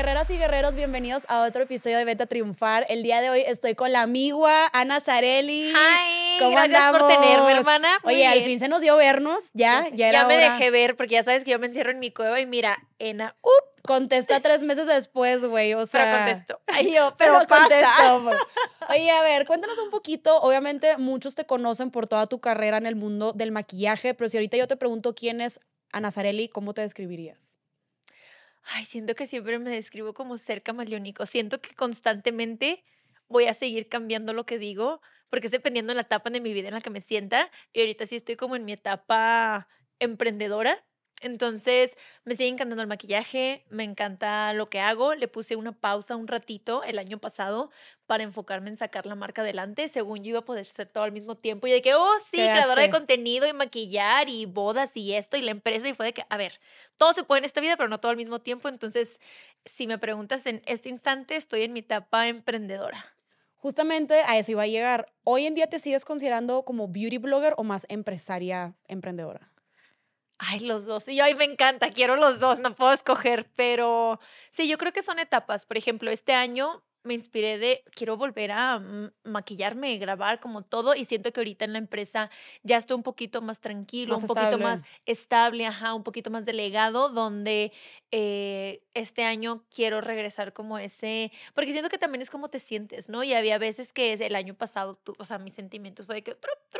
Guerreras y guerreros, bienvenidos a otro episodio de Vete a Triunfar. El día de hoy estoy con la amigua Ana Zarelli. Hi, ¿Cómo gracias andamos? por tenerme, hermana. Muy Oye, al fin se nos dio vernos, ya, ya, era ya me hora. dejé ver porque ya sabes que yo me encierro en mi cueva y mira, Ena, up, Contesta tres meses después, güey, o sea. pero contesto. Ay, yo, Pero, pero, pasa. Oye, a ver, cuéntanos un poquito. Obviamente, muchos te conocen por toda tu carrera en el mundo del maquillaje, pero si ahorita yo te pregunto quién es Ana Zarelli, ¿cómo te describirías? Ay, siento que siempre me describo como ser camaleónico. Siento que constantemente voy a seguir cambiando lo que digo, porque es dependiendo de la etapa de mi vida en la que me sienta. Y ahorita sí estoy como en mi etapa emprendedora. Entonces, me sigue encantando el maquillaje, me encanta lo que hago. Le puse una pausa un ratito el año pasado para enfocarme en sacar la marca adelante. Según yo iba a poder ser todo al mismo tiempo. Y de que, oh, sí, creadora de contenido y maquillar y bodas y esto y la empresa. Y fue de que, a ver, todo se puede en esta vida, pero no todo al mismo tiempo. Entonces, si me preguntas en este instante, estoy en mi etapa emprendedora. Justamente a eso iba a llegar. ¿Hoy en día te sigues considerando como beauty blogger o más empresaria emprendedora? Ay, los dos. Y yo, ay, me encanta, quiero los dos, no puedo escoger, pero sí, yo creo que son etapas. Por ejemplo, este año me inspiré de, quiero volver a mm, maquillarme, grabar como todo, y siento que ahorita en la empresa ya estoy un poquito más tranquilo, Más un poquito estable. más estable, ajá, un poquito más delegado, donde eh, este año quiero regresar como ese, porque siento que también es como te sientes, ¿no? Y había veces que el año pasado, tú, o sea, mis sentimientos fue de que trup, trup,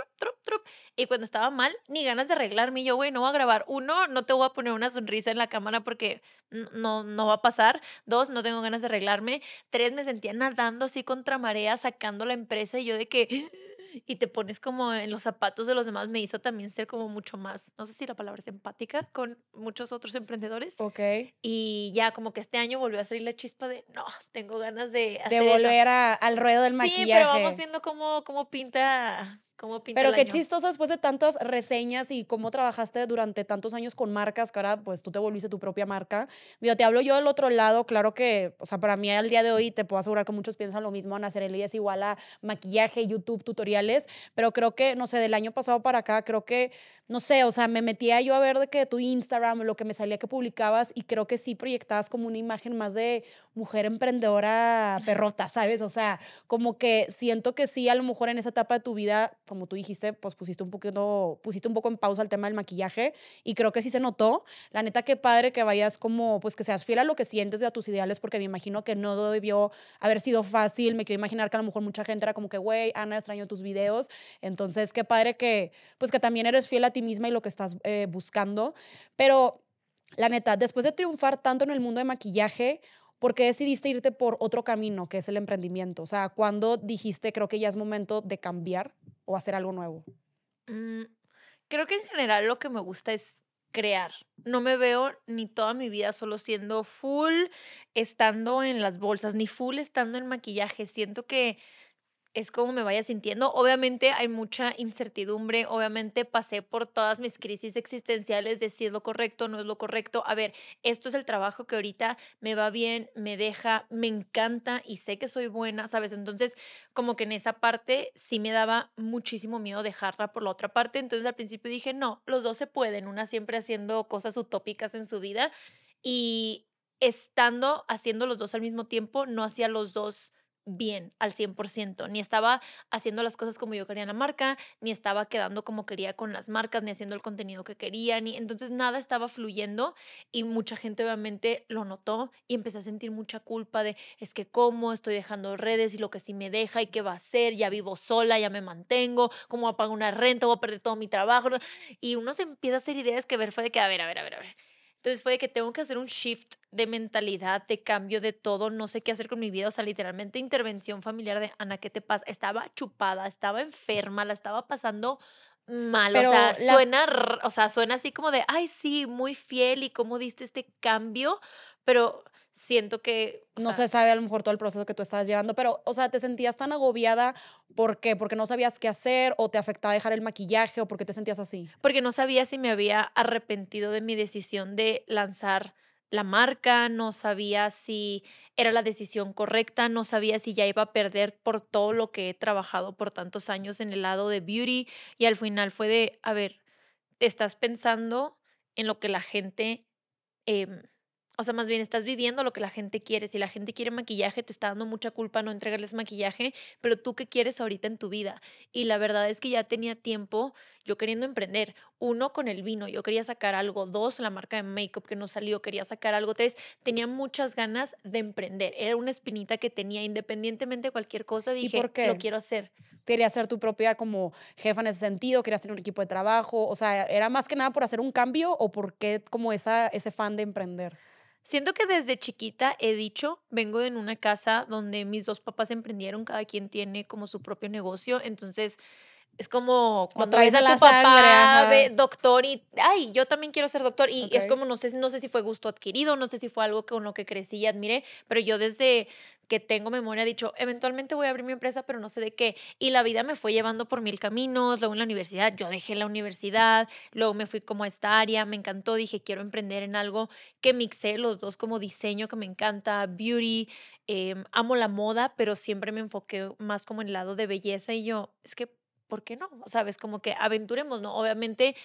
trup, y cuando estaba mal, ni ganas de arreglarme, y yo, güey, no voy a grabar. Uno, no te voy a poner una sonrisa en la cámara porque no, no va a pasar. Dos, no tengo ganas de arreglarme. Tres, me sentía nadando así contra marea, sacando la empresa y yo de que... Y te pones como en los zapatos de los demás, me hizo también ser como mucho más, no sé si la palabra es empática, con muchos otros emprendedores. Ok. Y ya como que este año volvió a salir la chispa de, no, tengo ganas de hacer De eso". volver a- al ruedo del Sí, maquillaje. pero vamos viendo cómo, cómo pinta, cómo pinta Pero el qué año. chistoso después de tantas reseñas y cómo trabajaste durante tantos años con marcas, que ahora pues tú te volviste tu propia marca. Digo, te hablo yo del otro lado, claro que, o sea, para mí al día de hoy te puedo asegurar que muchos piensan lo mismo, Ana Cerelli es igual a maquillaje, YouTube, tutoriales, pero creo que, no sé, del año pasado para acá, creo que, no sé, o sea, me metía yo a ver de que tu Instagram, lo que me salía que publicabas y creo que sí proyectabas como una imagen más de mujer emprendedora perrota, ¿sabes? O sea, como que siento que sí, a lo mejor en esa etapa de tu vida, como tú dijiste, pues pusiste un poquito, pusiste un poco en pausa el tema del maquillaje y creo que sí se notó. La neta, qué padre que vayas como, pues que seas fiel a lo que sientes y a tus ideales, porque me imagino que no debió haber sido fácil. Me quiero imaginar que a lo mejor mucha gente era como que, güey, Ana, extraño tus videos. Entonces, qué padre que, pues que también eres fiel a ti misma y lo que estás eh, buscando. Pero, la neta, después de triunfar tanto en el mundo de maquillaje, ¿por qué decidiste irte por otro camino, que es el emprendimiento? O sea, ¿cuándo dijiste, creo que ya es momento de cambiar o hacer algo nuevo? Mm, creo que en general lo que me gusta es crear. No me veo ni toda mi vida solo siendo full estando en las bolsas, ni full estando en maquillaje. Siento que es como me vaya sintiendo. Obviamente hay mucha incertidumbre, obviamente pasé por todas mis crisis existenciales de si es lo correcto, no es lo correcto. A ver, esto es el trabajo que ahorita me va bien, me deja, me encanta y sé que soy buena, ¿sabes? Entonces, como que en esa parte sí me daba muchísimo miedo dejarla por la otra parte. Entonces al principio dije, no, los dos se pueden, una siempre haciendo cosas utópicas en su vida y estando haciendo los dos al mismo tiempo, no hacía los dos bien al 100%, ni estaba haciendo las cosas como yo quería en la marca, ni estaba quedando como quería con las marcas, ni haciendo el contenido que quería, ni entonces nada estaba fluyendo y mucha gente obviamente lo notó y empecé a sentir mucha culpa de es que cómo estoy dejando redes y lo que sí me deja y qué va a hacer, ya vivo sola, ya me mantengo, cómo voy a pagar una renta, voy a perder todo mi trabajo y uno se empieza a hacer ideas que ver fue de que a ver, a ver, a ver, a ver. Entonces fue de que tengo que hacer un shift de mentalidad, de cambio de todo, no sé qué hacer con mi vida, o sea, literalmente intervención familiar de Ana, ¿qué te pasa? Estaba chupada, estaba enferma, la estaba pasando mal, Pero o sea, las- suena, o sea, suena así como de, ay, sí, muy fiel y cómo diste este cambio, pero siento que, No sea, se sabe a lo mejor todo el proceso que tú estabas llevando, pero, o sea, ¿te sentías tan agobiada? ¿Por qué? ¿Porque no sabías qué hacer? ¿O te afectaba dejar el maquillaje? ¿O por qué te sentías así? porque no sabía si me había arrepentido de mi decisión de lanzar la marca, no sabía si era la decisión correcta, no sabía si ya iba a perder por todo lo que he trabajado por tantos años en el lado de beauty y al final fue de, a ver, te estás pensando en lo que la gente, em, o sea, más bien estás viviendo lo que la gente quiere. Si la gente quiere maquillaje, te está dando mucha culpa no entregarles maquillaje, pero tú qué quieres ahorita en tu vida. Y la verdad es que ya tenía tiempo yo queriendo emprender. Uno, con el vino, yo quería sacar algo. Dos, la marca de makeup que no salió, quería sacar algo. Tres, tenía muchas ganas de emprender. Era una espinita que tenía, independientemente de cualquier cosa, dije, por qué? lo quiero hacer. Quería ser tu propia como jefa en ese sentido, querías tener un equipo de trabajo, o sea, ¿era más que nada por hacer un cambio o por qué como esa, ese fan de emprender? Siento que desde chiquita he dicho, vengo en una casa donde mis dos papás emprendieron, cada quien tiene como su propio negocio, entonces es como cuando traes ves a tu papá, sangre, ajá. ve- doctor y, ay, yo también quiero ser doctor y es como, no sé, no sé si fue gusto adquirido, no sé si fue algo con lo que crecí y admiré, pero yo desde que tengo memoria he dicho, eventualmente voy a abrir mi empresa, pero no sé de qué. Y la vida me fue llevando por mil caminos, luego en la universidad, yo dejé la universidad, luego me fui como a esta área, me encantó, dije, quiero emprender en algo que mixé los dos como diseño, que me encanta, beauty, em, amo la moda, pero siempre me enfoqué más como en el lado de belleza y yo, es que, ¿por qué no? ¿Sabes? Como que aventuremos, ¿no? Obviamente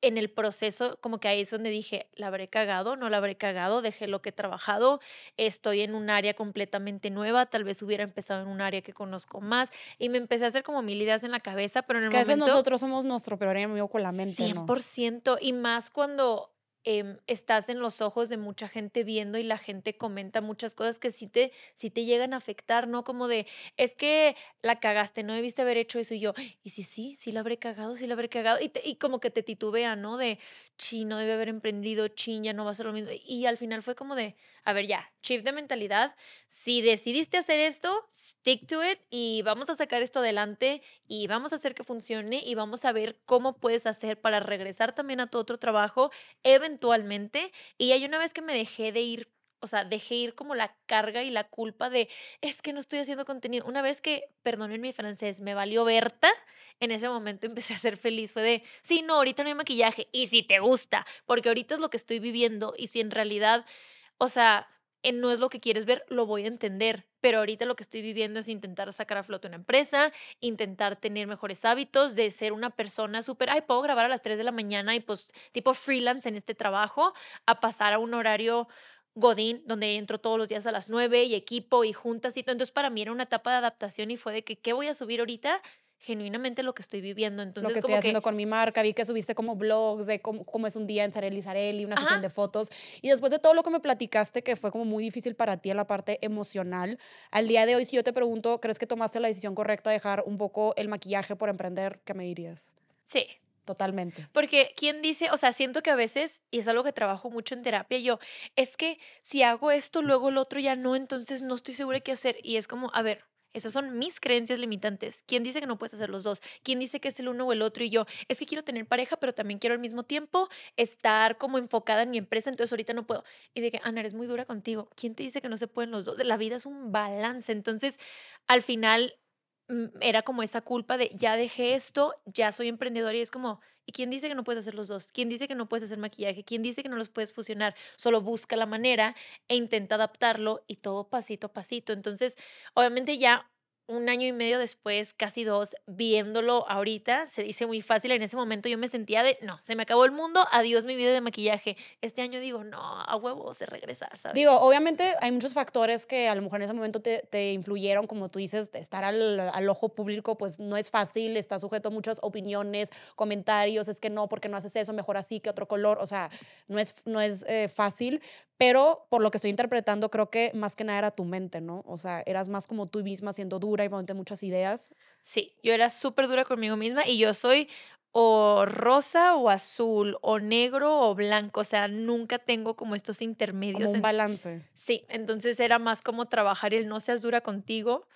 en el proceso, como que ahí es donde dije, la habré cagado, no la habré cagado, dejé lo que he trabajado, estoy en un área completamente nueva, tal vez hubiera empezado en un área que conozco más y me empecé a hacer como mil ideas en la cabeza, pero en Es el que a veces momento... nosotros somos nuestro peor enemigo con la mente, ¿no? 100% y más cuando em, estás en los ojos de mucha gente viendo y la gente comenta muchas cosas que sí te, sí te llegan a afectar, ¿no? Como de, es que la cagaste, no debiste haber hecho eso y yo, y sí, sí, sí la habré cagado, sí la habré cagado y, te- y como que te titubea, ¿no? De, chi, no debe haber emprendido, chin, ya no va a ser lo mismo. Y al final fue como de, a ver, ya, shift de mentalidad, si decidiste hacer esto, stick to it y vamos a sacar esto adelante y vamos a hacer que funcione y vamos a ver cómo puedes hacer para regresar también a tu otro trabajo eventualmente. Y hay una vez que me dejé de ir, o sea, dejé ir como la carga y la culpa de, es que no estoy haciendo contenido. Una vez que, perdonen mi francés, me valió Berta, en ese momento empecé a ser feliz. Fue de, sí, no, ahorita no hay maquillaje y si te gusta, porque ahorita es lo que estoy viviendo y si en realidad, o sea, eh, no es lo que quieres ver, lo voy a entender. Pero ahorita lo que estoy viviendo es intentar sacar a flote una empresa, intentar tener mejores hábitos, de ser una persona súper, ay, puedo grabar a las 3 de la mañana y pues tipo freelance en este trabajo, a pasar a un horario Godín, donde entro todos los días a las 9 y equipo y juntas y todo. Entonces para mí era una etapa de adaptación y fue de que, ¿qué voy a subir ahorita? Genuinamente lo que estoy viviendo. Entonces, lo que estoy como haciendo que, con mi marca, vi que subiste como blogs de cómo, cómo es un día en Sareli Sareli, una Ajá. sesión de fotos. Y después de todo lo que me platicaste, que fue como muy difícil para ti en la parte emocional, al día de hoy, si yo te pregunto, ¿crees que tomaste la decisión correcta de dejar un poco el maquillaje por emprender? ¿Qué me dirías? sí, Totalmente. Porque quien dice, o sea, siento que a veces, y es algo que trabajo mucho en terapia, yo, es que si hago esto, luego el otro ya no, entonces no estoy segura qué hacer. Y es como, a ver, esas son mis creencias limitantes. ¿Quién dice que no puedes hacer los dos? ¿Quién dice que es el uno o el otro? Y yo, es que quiero tener pareja, pero también quiero al mismo tiempo estar como enfocada en mi empresa, entonces ahorita no puedo. Y de que, Ana, eres muy dura contigo. ¿Quién te dice que no se pueden los dos? La vida es un balance. Entonces, al final, era como esa culpa de ya dejé esto, ya soy emprendedora y es como, ¿y quién dice que no puedes hacer los dos? ¿Quién dice que no puedes hacer maquillaje? ¿Quién dice que no los puedes fusionar? Solo busca la manera e intenta adaptarlo y todo pasito a pasito. Entonces, obviamente ya un año y medio después, casi dos, viéndolo ahorita, se dice muy fácil. En ese momento yo me sentía de, no, se me acabó el mundo, adiós mi vida de maquillaje. Este año digo, no, a huevo se regresa, ¿sabes? Digo, obviamente hay muchos factores que a lo mejor en ese momento te, te influyeron, como tú dices, estar al, al ojo público pues no es fácil, está sujeto a muchas opiniones, comentarios, es que no, porque no haces eso, mejor así que otro color, o sea, no es, no es eh, fácil, pero por lo que estoy interpretando creo que más que nada era tu mente, ¿no? O sea, eras más como tú misma siendo dura y poniendo muchas ideas. Sí, yo era súper dura conmigo misma y yo soy o rosa o azul o negro o blanco, o sea, nunca tengo como estos intermedios. Como un en- balance. Sí, entonces era más como trabajar el no seas dura contigo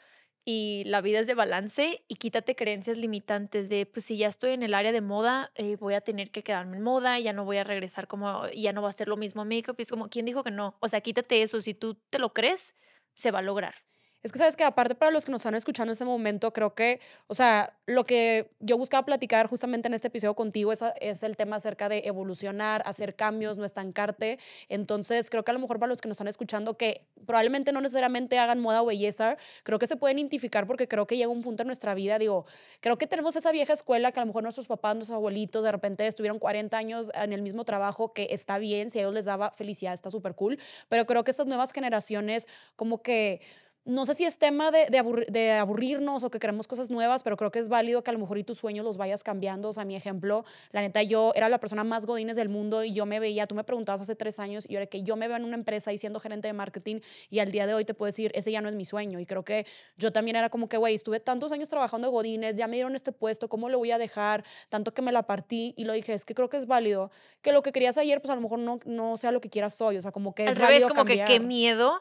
y la vida es de balance y quítate creencias limitantes de, pues si ya estoy en el área de moda, eh, voy a tener que quedarme en moda, ya no voy a regresar como, ya no va a ser lo mismo make-up. Y es como, ¿quién dijo que no? O sea, quítate eso, si tú te lo crees, se va a lograr. Es que sabes que aparte para los que nos están escuchando en este momento, creo que, o sea, lo que yo buscaba platicar justamente en este episodio contigo es, es el tema acerca de evolucionar, hacer cambios, no estancarte. Entonces, creo que a lo mejor para los que nos están escuchando que probablemente no necesariamente hagan moda o belleza, creo que se pueden identificar porque creo que llega un punto en nuestra vida, digo, creo que tenemos esa vieja escuela que a lo mejor nuestros papás, nuestros abuelitos de repente estuvieron 40 años en el mismo trabajo, que está bien, si a ellos les daba felicidad, está súper cool, pero creo que estas nuevas generaciones como que no sé si es tema de, de, aburrirnos o que queremos cosas nuevas, pero creo que es válido que a lo mejor y tus sueños los vayas cambiando. O sea, mi ejemplo, la neta, yo era la persona más godines del mundo y yo me veía, tú me preguntabas hace tres años y ahora que yo me veo en una empresa y siendo gerente de marketing y al día de hoy te puedo decir, ese ya no es mi sueño. Y creo que yo también era como que, güey, estuve tantos años trabajando de godines, ya me dieron este puesto, ¿cómo lo voy a dejar? Tanto que me la partí y lo dije, es que creo que es válido que lo que querías ayer, pues a lo mejor no, no sea lo que quieras hoy. O sea, como que es Al revés, como que qué miedo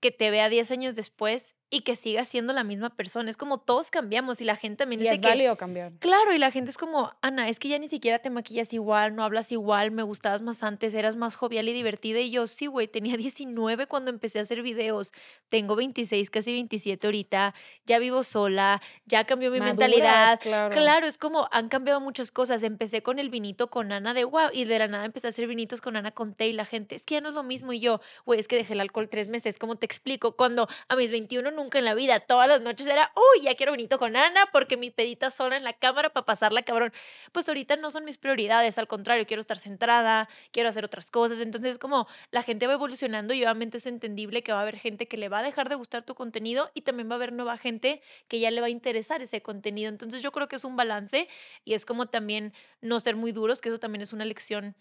que te vea 10 años después y que siga siendo la misma persona. Es como todos cambiamos y la gente también y es válido cambiar. Claro, y la gente es como, Ana, es que ya ni siquiera te maquillas igual, no hablas igual, me gustabas más antes, eras más jovial y divertida. Y yo, sí, güey, tenía 19 cuando empecé a hacer videos, tengo 26, casi 27 ahorita, ya vivo sola, ya cambió mi mentalidad. Claro. claro, es como, han cambiado muchas cosas. Empecé con el vinito con Ana de wow, y de la nada empecé a hacer vinitos con Ana con té y la gente, es que ya no es lo mismo. Y yo, güey, es que dejé el alcohol tres meses, ¿cómo te explico? Cuando a mis 21 nunca en la vida, todas las noches era, uy, ya quiero bonito con Ana porque mi pedita sola en la cámara para pasarla cabrón. Pues ahorita no son mis prioridades, al contrario, quiero estar centrada, quiero hacer otras cosas. Entonces, como la gente va evolucionando y obviamente es entendible que va a haber gente que le va a dejar de gustar tu contenido y también va a haber nueva gente que ya le va a interesar ese contenido. Entonces, yo creo que es un balance y es como también no ser muy duros, que eso también es una lección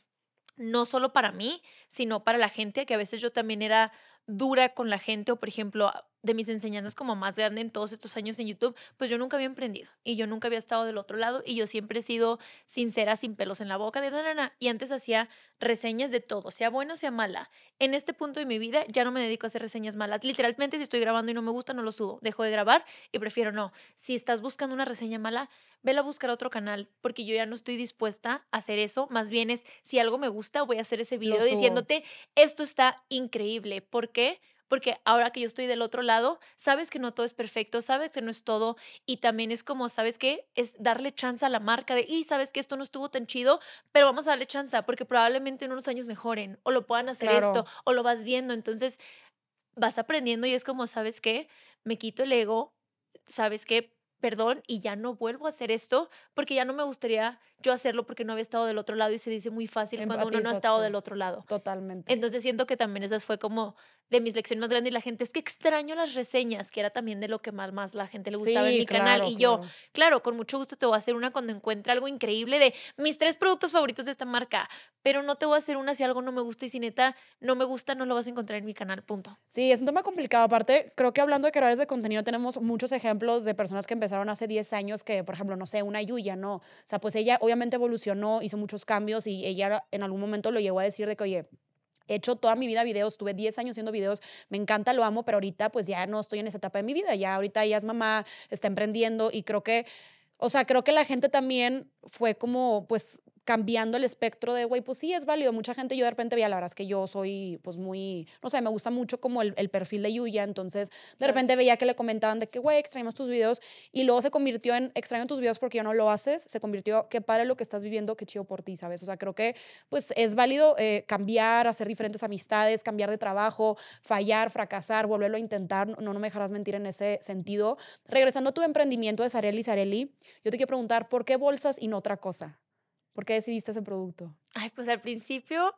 no solo para mí, sino para la gente, que a veces yo también era dura con la gente o, por ejemplo, de mis enseñanzas como más grande en todos estos años en YouTube, pues yo nunca había emprendido y yo nunca había estado del otro lado y yo siempre he sido sincera, sin pelos en la boca, de nana, y antes hacía reseñas de todo, sea bueno, sea mala. En este punto de mi vida ya no me dedico a hacer reseñas malas. Literalmente, si estoy grabando y no me gusta, no lo subo, dejo de grabar y prefiero no. Si estás buscando una reseña mala, vela a buscar otro canal, porque yo ya no estoy dispuesta a hacer eso. Más bien es, si algo me gusta, voy a hacer ese video diciéndote, esto está increíble. ¿Por qué? Porque ahora que yo estoy del otro lado, sabes que no todo es perfecto, sabes que no es todo y también es como, ¿sabes qué? Es darle chance a la marca de, y sabes que esto no estuvo tan chido, pero vamos a darle chance porque probablemente en unos años mejoren o lo puedan hacer esto o lo vas viendo, entonces vas aprendiendo y es como, ¿sabes qué? Me quito el ego, ¿sabes qué? Perdón, y ya no vuelvo a hacer esto porque ya no me gustaría yo hacerlo porque no había estado del otro lado y se dice muy fácil cuando uno no ha estado del otro lado. Totalmente. Entonces siento que también esa fue como de mis lecciones más grandes y la gente es que extraño las reseñas, que era también de lo que más, más la gente le gustaba en mi canal. Y yo, claro, con mucho gusto te voy a hacer una cuando encuentre algo increíble de mis tres productos favoritos de esta marca, pero no te voy a hacer una si algo no me gusta y si neta no me gusta, no lo vas a encontrar en mi canal, punto. Sí, es un tema complicado. Aparte, creo que hablando de creadores de contenido tenemos muchos ejemplos de personas que empezaron hace 10 años que, por ejemplo, no sé, una Yuya, ¿no? O sea, pues ella obviamente evolucionó, hizo muchos cambios y ella en algún momento lo llegó a decir de que, oye, he hecho toda mi vida videos, tuve 10 años haciendo videos, me encanta, lo amo, pero ahorita pues ya no estoy en esa etapa de mi vida, ya ahorita ella es mamá, está emprendiendo y creo que, o sea, creo que la gente también fue como pues cambiando el espectro de, güey, pues sí, es válido. Mucha gente, yo de repente veía, la verdad es que yo soy, pues muy, no sé, me gusta mucho como el, el perfil de Yuya, entonces de repente veía que le comentaban de que, güey, extrañamos tus videos, y luego se convirtió en, extraño tus videos porque ya no lo haces, se convirtió, qué padre lo que estás viviendo, qué chido por ti, ¿sabes? O sea, creo que, pues, es válido eh, cambiar, hacer diferentes amistades, cambiar de trabajo, fallar, fracasar, volverlo a intentar, no, no me dejarás mentir en ese sentido. Regresando a tu emprendimiento de Sarelli Sarelli, yo te quiero preguntar, ¿por qué bolsas y no otra cosa? ¿Por qué decidiste ese producto? Ay, pues al principio,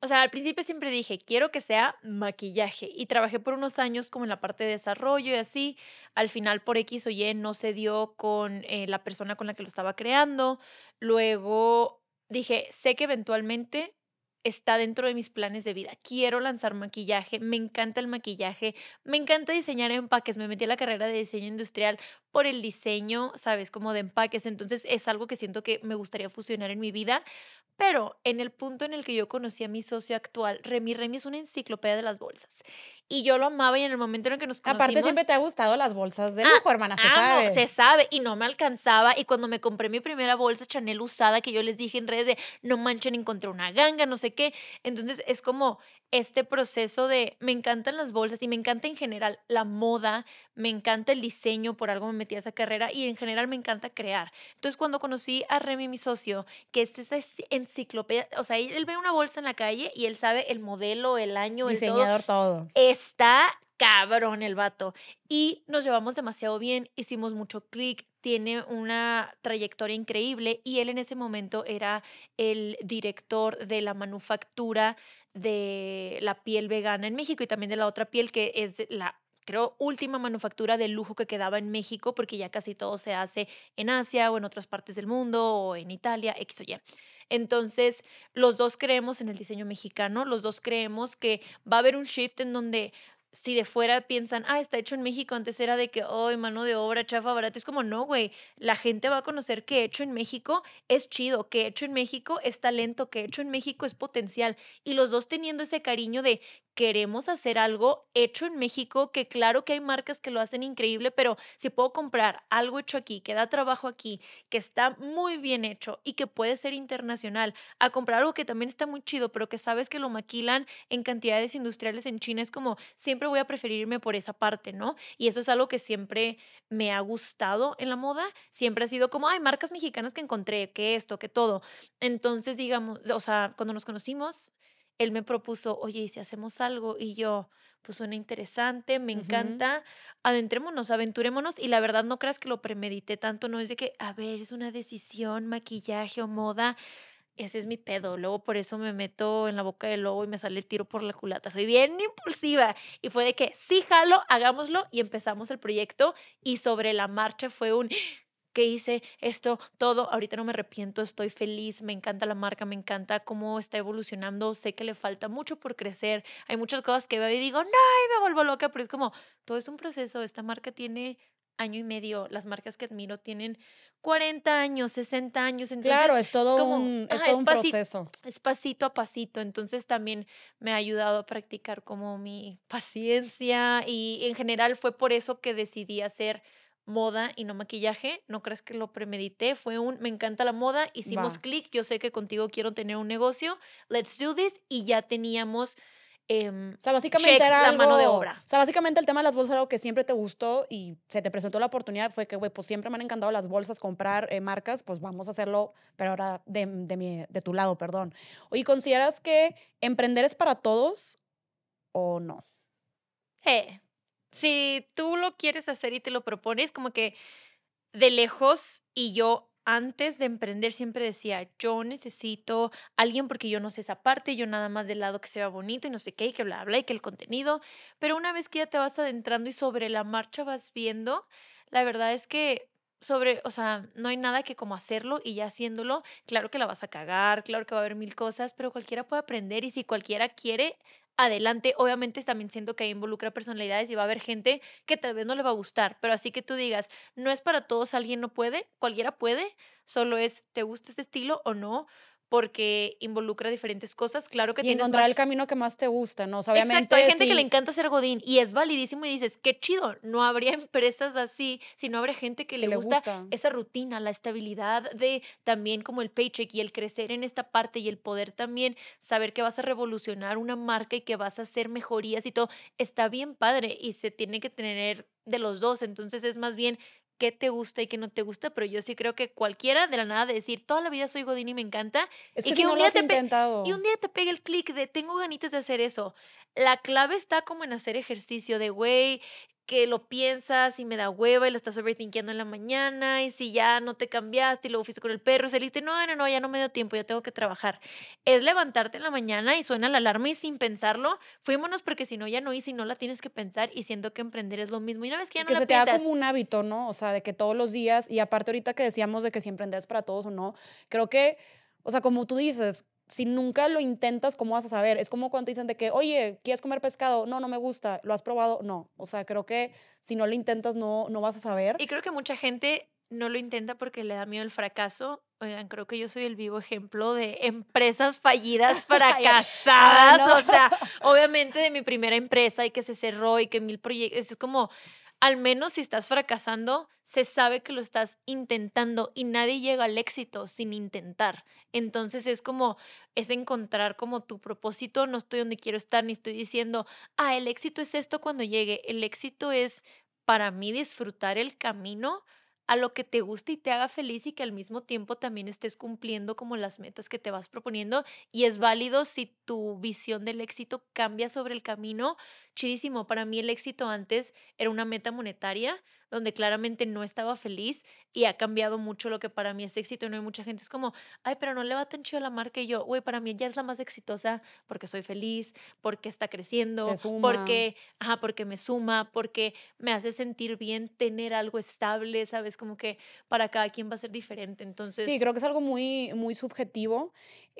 o sea, al principio siempre dije, quiero que sea maquillaje. Y trabajé por unos años como en la parte de desarrollo y así. Al final, por X o Y, no se dio con eh, la persona con la que lo estaba creando. Luego dije, sé que eventualmente está dentro de mis planes de vida. Quiero lanzar maquillaje, me encanta el maquillaje, me encanta diseñar empaques, me metí a la carrera de diseño industrial por el diseño, ¿sabes? Como de empaques. Entonces es algo que siento que me gustaría fusionar en mi vida. Pero en el punto en el que yo conocí a mi socio actual, Remy, Remy es una enciclopedia de las bolsas. Y yo lo amaba y en el momento en el que nos conocimos... Aparte siempre te ha gustado las bolsas de lujo, hermana, se amo, sabe. Se sabe y no me alcanzaba. Y cuando me compré mi primera bolsa Chanel usada, que yo les dije en redes de no manchen, encontré una ganga, no sé qué. Entonces es como este proceso de me encantan las bolsas y me encanta en general la moda, me encanta el diseño, por algo me metí a esa carrera y en general me encanta crear. Entonces cuando conocí a Remy, mi socio, que es esta enciclopedia, o sea, él ve una bolsa en la calle y él sabe el modelo, el año, Diseñador el todo. todo. Está cabrón el vato. Y nos llevamos demasiado bien, hicimos mucho clic, tiene una trayectoria increíble y él en ese momento era el director de la manufactura de la piel vegana en México y también de la otra piel que es la creo, última manufactura de lujo que quedaba en México, porque ya casi todo se hace en Asia o en otras partes del mundo o en Italia, X o. Entonces, los dos creemos en el diseño mexicano, los dos creemos que va a haber un shift en donde si de fuera piensan, ah, está hecho en México, antes era de que, oh, mano de obra, chafa, barata. Es como, no, güey, la gente va a conocer que hecho en México es chido, que hecho en México es talento, que hecho en México es potencial. Y los dos teniendo ese cariño de, queremos hacer algo hecho en México, que claro que hay marcas que lo hacen increíble, pero si puedo comprar algo hecho aquí, que da trabajo aquí, que está muy bien hecho y que puede ser internacional, a comprar algo que también está muy chido, pero que sabes que lo maquilan en cantidades industriales en China, es como siempre voy a preferirme por esa parte, ¿no? Y eso es algo que siempre me ha gustado en la moda, siempre ha sido como, hay marcas mexicanas que encontré, que esto, que todo. Entonces, digamos, o sea, cuando nos conocimos, él me propuso, oye, ¿y si hacemos algo? Y yo, pues suena interesante, me encanta, adentrémonos, aventurémonos. Y la verdad no creas que lo premedité tanto, no es de que, a ver, es una decisión, maquillaje o moda. Ese es mi pedo. Luego por eso me meto en la boca del lobo y me sale el tiro por la culata. Soy bien impulsiva. Y fue de que sí, jalo, hagámoslo. Y empezamos el proyecto. Y sobre la marcha fue un que hice esto, todo, ahorita no me arrepiento, estoy feliz, me encanta la marca, me encanta cómo está evolucionando, sé que le falta mucho por crecer, hay muchas cosas que veo y digo, no, y me vuelvo loca, pero es como, todo es un proceso, esta marca tiene año y medio, las marcas que admiro tienen 40 años, 60 años, entonces... Claro, es todo un, es todo un proceso. Es pasito a pasito, entonces también me ha ayudado a practicar como mi paciencia y en general fue por eso que decidí hacer moda y no maquillaje. No crees que lo premedité. Fue un, me encanta la moda, hicimos clic, yo sé que contigo quiero tener un negocio, let's do this. Y ya teníamos... Em, o sea, básicamente era la mano de obra. O sea, básicamente el tema de las bolsas era algo que siempre te gustó y se te presentó la oportunidad. Fue que, güey, pues siempre me han encantado las bolsas, comprar eh, marcas, pues vamos a hacerlo, pero ahora de, de, mi, de tu lado, perdón. Oye, ¿consideras que emprender es para todos o no? Eh, si tú lo quieres hacer y te lo propones, como que de lejos y yo antes de emprender siempre decía, yo necesito alguien porque yo no sé esa parte, yo nada más del lado que se vea bonito y no sé qué, y que bla, bla, y que el contenido, pero una vez que ya te vas adentrando y sobre la marcha vas viendo, la verdad es que sobre, o sea, no hay nada que como hacerlo y ya haciéndolo, claro que la vas a cagar, claro que va a haber mil cosas, pero cualquiera puede aprender y si cualquiera quiere, adelante. Obviamente también siento que ahí involucra personalidades y va a haber gente que tal vez no le va a gustar, pero así que tú digas, no es para todos, alguien no puede, cualquiera puede, solo es, ¿te gusta este estilo o no? Porque involucra diferentes cosas. Claro que y encontrar el camino que más te gusta, ¿no? obviamente. Exacto, hay gente que le encanta ser Godín y es validísimo y dices, qué chido, no habría empresas así si no habría gente que, le, gusta, esa rutina, la estabilidad de también como el paycheck y el crecer en esta parte y el poder también saber que vas a revolucionar una marca y que vas a hacer mejorías y todo. Está bien padre y se tiene que tener de los dos. Entonces es más bien qué te gusta y qué no te gusta, pero yo sí creo que cualquiera de la nada de decir, toda la vida soy Godín y me encanta, es y que, un día te y un día te pegue el clic de tengo ganitas de hacer eso. La clave está como en hacer ejercicio de, güey, que lo piensas y me da hueva y lo estás overthinkiendo en la mañana y si ya no te cambiaste y luego fuiste con el perro, saliste, no, no, no, ya no me dio tiempo, ya tengo que trabajar. Es levantarte en la mañana y suena la alarma y sin pensarlo, fuímonos porque si no ya no y no la tienes que pensar y siento que emprender es lo mismo. Y una vez que ya no que se te da como un hábito, ¿no? O sea, de que todos los días y aparte ahorita que decíamos de que si emprender es para todos o no, creo que, o sea, como tú dices, si nunca lo intentas, ¿cómo vas a saber? Es como cuando dicen de que, oye, ¿quieres comer pescado? No, no me gusta. ¿Lo has probado? No. O sea, creo que si no lo intentas, no, no vas a saber. Y creo que mucha gente no lo intenta porque le da miedo el fracaso. Oigan, creo que yo soy el vivo ejemplo de empresas fallidas fracasadas. o sea, obviamente de mi primera empresa y que se cerró y que mil proyectos. Es como, al menos si estás fracasando, se sabe que lo estás intentando y nadie llega al éxito sin intentar. Entonces es como, es encontrar como tu propósito, no estoy donde quiero estar, ni estoy diciendo, ah, el éxito es esto cuando llegue. El éxito es para mí disfrutar el camino a lo que te guste y te haga feliz y que al mismo tiempo también estés cumpliendo como las metas que te vas proponiendo y es válido si tu visión del éxito cambia sobre el camino, chidísimo. Para mí el éxito antes era una meta monetaria, donde claramente no estaba feliz y ha cambiado mucho lo que para mí es éxito. No hay mucha gente, es como, ay, pero no le va tan chido la marca y yo, güey, para mí ya es la más exitosa porque soy feliz, porque está creciendo, porque, ajá, porque me suma, porque me hace sentir bien tener algo estable, ¿sabes? Como que para cada quien va a ser diferente. Entonces. Sí, creo que es algo muy, muy subjetivo.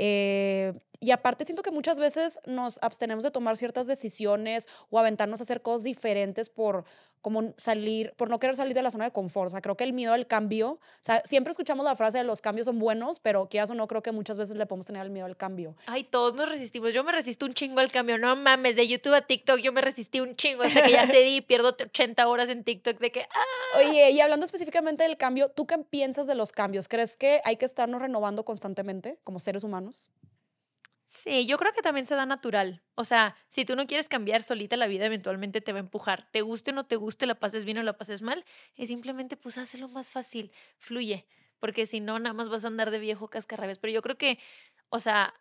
Eh, y aparte siento que muchas veces nos abstenemos de tomar ciertas decisiones o aventarnos a hacer cosas diferentes por como salir, por no querer salir de la zona de confort. O sea, creo que el miedo al cambio, o sea, siempre escuchamos la frase de los cambios son buenos, pero quieras o no, creo que muchas veces le podemos tener el miedo al cambio. Ay, todos nos resistimos. Yo me resisto un chingo al cambio. No mames, de YouTube a TikTok yo me resistí un chingo hasta que ya cedí y pierdo 80 horas en TikTok de que... ¡ah! Oye, y hablando específicamente del cambio, ¿tú qué piensas de los cambios? ¿Crees que hay que estarnos renovando constantemente como seres humanos? Sí, yo creo que también se da natural. O sea, si tú no quieres cambiar solita la vida, eventualmente te va a empujar. Te guste o no te guste, la pases bien o la pases mal, es simplemente pues hazlo más fácil, fluye. Porque si no, nada más vas a andar de viejo cascarrabias. Pero yo creo que, o sea,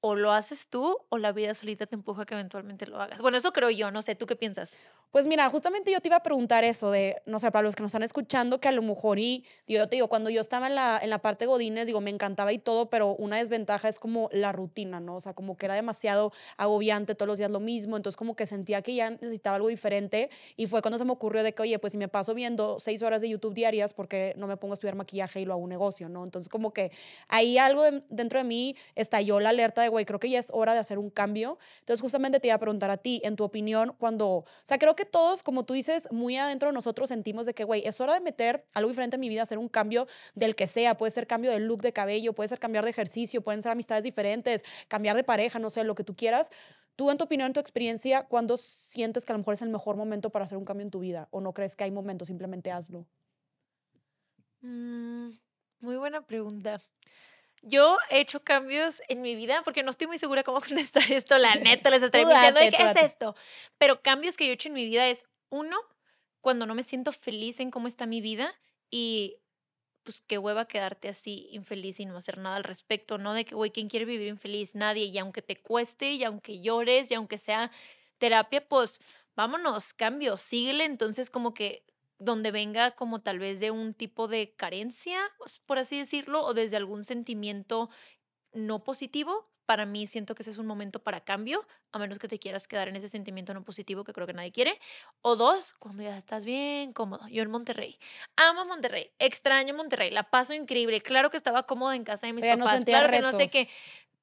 o lo haces tú o la vida solita te empuja a que eventualmente lo hagas. Bueno, eso creo yo, no sé, ¿tú qué piensas? Pues mira, justamente yo te iba a preguntar eso de, no sé, para los que nos están escuchando, que a lo mejor y, yo te digo, cuando yo estaba en la, en la parte Godines, digo, me encantaba y todo, pero una desventaja es como la rutina, ¿no? O sea, como que era demasiado agobiante todos los días lo mismo, entonces como que sentía que ya necesitaba algo diferente y fue cuando se me ocurrió de que, oye, pues si me paso viendo seis horas de YouTube diarias, porque no me pongo a estudiar maquillaje y lo hago un negocio, ¿no? Entonces como que ahí algo dentro de mí estalló la alerta de, güey, creo que ya es hora de hacer un cambio. Entonces justamente te iba a preguntar a ti, en tu opinión, cuando, o sea, creo que todos, como tú dices, muy adentro de nosotros sentimos de que, güey, es hora de meter algo diferente en mi vida, hacer un cambio del que sea. Puede ser cambio de look de cabello, puede ser cambiar de ejercicio, pueden ser amistades diferentes, cambiar de pareja, no sé, lo que tú quieras. Tú, en tu opinión, en tu experiencia, ¿cuándo sientes que a lo mejor es el mejor momento para hacer un cambio en tu vida? ¿O no crees que hay momentos? Simplemente hazlo. Mm, muy buena pregunta. Yo he hecho cambios en mi vida porque no estoy muy segura cómo contestar esto, la neta, les estoy diciendo qué es esto. Pero cambios que yo he hecho en mi vida es, uno, cuando no me siento feliz en cómo está mi vida y pues qué hueva quedarte así infeliz y no hacer nada al respecto, ¿no? De que, güey, ¿quién quiere vivir infeliz? Nadie. Y aunque te cueste, y aunque llores, y aunque sea terapia, pues vámonos, cambio, síguele. Entonces, como que donde venga como tal vez de un tipo de carencia, pues, por así decirlo, o desde algún sentimiento no positivo, para mí siento que ese es un momento para cambio, a menos que te quieras quedar en ese sentimiento no positivo que creo que nadie quiere. O dos, cuando ya estás bien cómodo. Yo en Monterrey. Amo Monterrey, extraño Monterrey, la paso increíble. Claro que estaba cómoda en casa de mis papás, claro que no sé qué,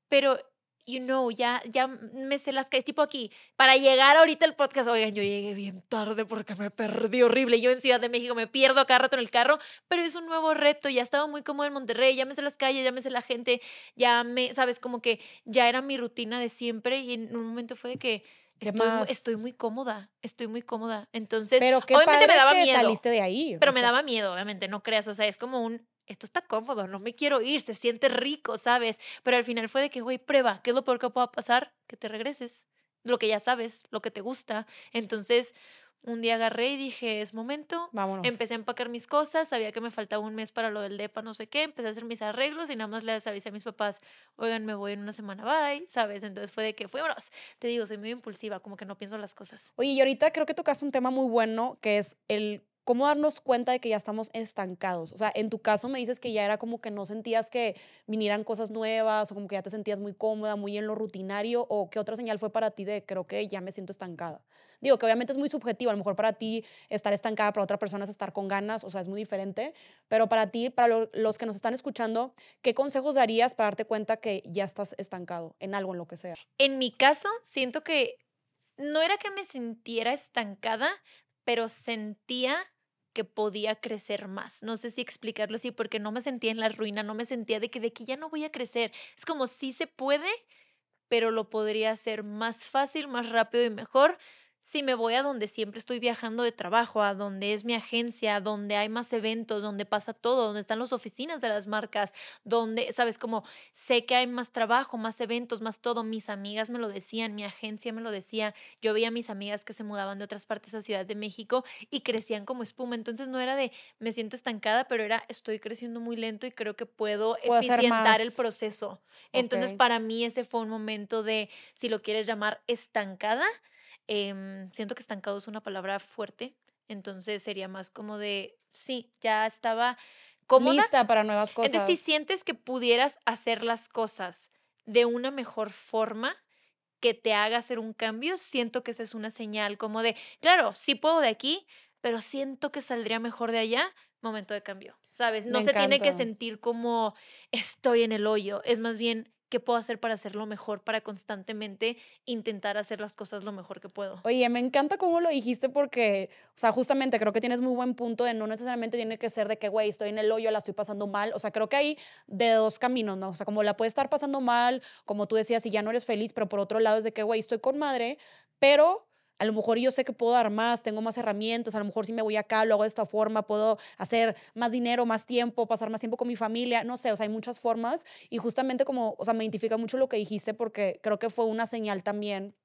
pero you know, ya, ya me sé las calles, tipo aquí, para llegar ahorita al podcast, oigan, yo llegué bien tarde porque me perdí horrible, yo en Ciudad de México me pierdo cada rato en el carro, pero es un nuevo reto, ya estaba muy cómodo en Monterrey, ya me sé las calles, ya me sé la gente, ya me, sabes, como que ya era mi rutina de siempre y en un momento fue de que estoy, estoy, muy cómoda, estoy muy cómoda. Entonces, pero qué obviamente me daba miedo. saliste de ahí. Pero me daba miedo, obviamente, no creas, o sea, es como un esto está cómodo, no me quiero ir, se siente rico, ¿sabes? Pero al final fue de que, güey, prueba, ¿qué es lo peor que pueda pasar? Que te regreses, lo que ya sabes, lo que te gusta. Entonces, un día agarré y dije, es momento. Vámonos. Empecé a empacar mis cosas, sabía que me faltaba un mes para lo del DEPA, no sé qué, empecé a hacer mis arreglos y nada más les avisé a mis papás, oigan, me voy en una semana, bye, ¿sabes? Entonces fue de que fuimos. Te digo, soy muy impulsiva, como que no pienso las cosas. Oye, y ahorita creo que tocaste un tema muy bueno, que es el ¿cómo darnos cuenta de que ya estamos estancados? O sea, en tu caso me dices que ya era como que no sentías que vinieran cosas nuevas o como que ya te sentías muy cómoda, muy en lo rutinario o qué otra señal fue para ti de creo que ya me siento estancada. Digo que obviamente es muy subjetivo, a lo mejor para ti estar estancada, para otra persona es estar con ganas, o sea, es muy diferente, pero para ti, para los que nos están escuchando, ¿qué consejos darías para darte cuenta que ya estás estancado en algo, en lo que sea? En mi caso, siento que no era que me sintiera estancada, pero sentía que podía crecer más. No sé si explicarlo así, porque no me sentía en la ruina, no me sentía de que de aquí ya no voy a crecer. Es como si se puede, pero lo podría hacer más fácil, más rápido y mejor si me voy a donde siempre estoy viajando de trabajo, a donde es mi agencia, donde hay más eventos, donde pasa todo, donde están las oficinas de las marcas, donde, sabes, como sé que hay más trabajo, más eventos, más todo. Mis amigas me lo decían, mi agencia me lo decía. Yo veía a mis amigas que se mudaban de otras partes a Ciudad de México y crecían como espuma. Entonces no era de me siento estancada, pero era estoy creciendo muy lento y creo que puedo, eficientar el proceso. Entonces para mí ese fue un momento de, si lo quieres llamar estancada, Em, siento que estancado es una palabra fuerte, entonces sería más como de, sí, ya estaba cómoda. Lista para nuevas cosas. Entonces, si sientes que pudieras hacer las cosas de una mejor forma, que te haga hacer un cambio, siento que esa es una señal como de, claro, sí puedo de aquí, pero siento que saldría mejor de allá, momento de cambio, ¿sabes? No se tiene que sentir como estoy en el hoyo, es más bien qué puedo hacer para hacerlo mejor, para constantemente intentar hacer las cosas lo mejor que puedo. Oye, me encanta cómo lo dijiste porque, o sea, justamente creo que tienes muy buen punto de no necesariamente tiene que ser de que, güey, estoy en el hoyo, la estoy pasando mal. O sea, creo que hay de dos caminos, ¿no? O sea, como la puedes estar pasando mal, como tú decías, y ya no eres feliz, pero por otro lado es de que, güey, estoy con madre, pero a lo mejor yo sé que puedo dar más, tengo más herramientas, a lo mejor si me voy acá, lo hago de esta forma, puedo hacer más dinero, más tiempo, pasar más tiempo con mi familia, no sé, o sea, hay muchas formas. Y justamente como, o sea, me identifica mucho lo que dijiste porque creo que fue una señal también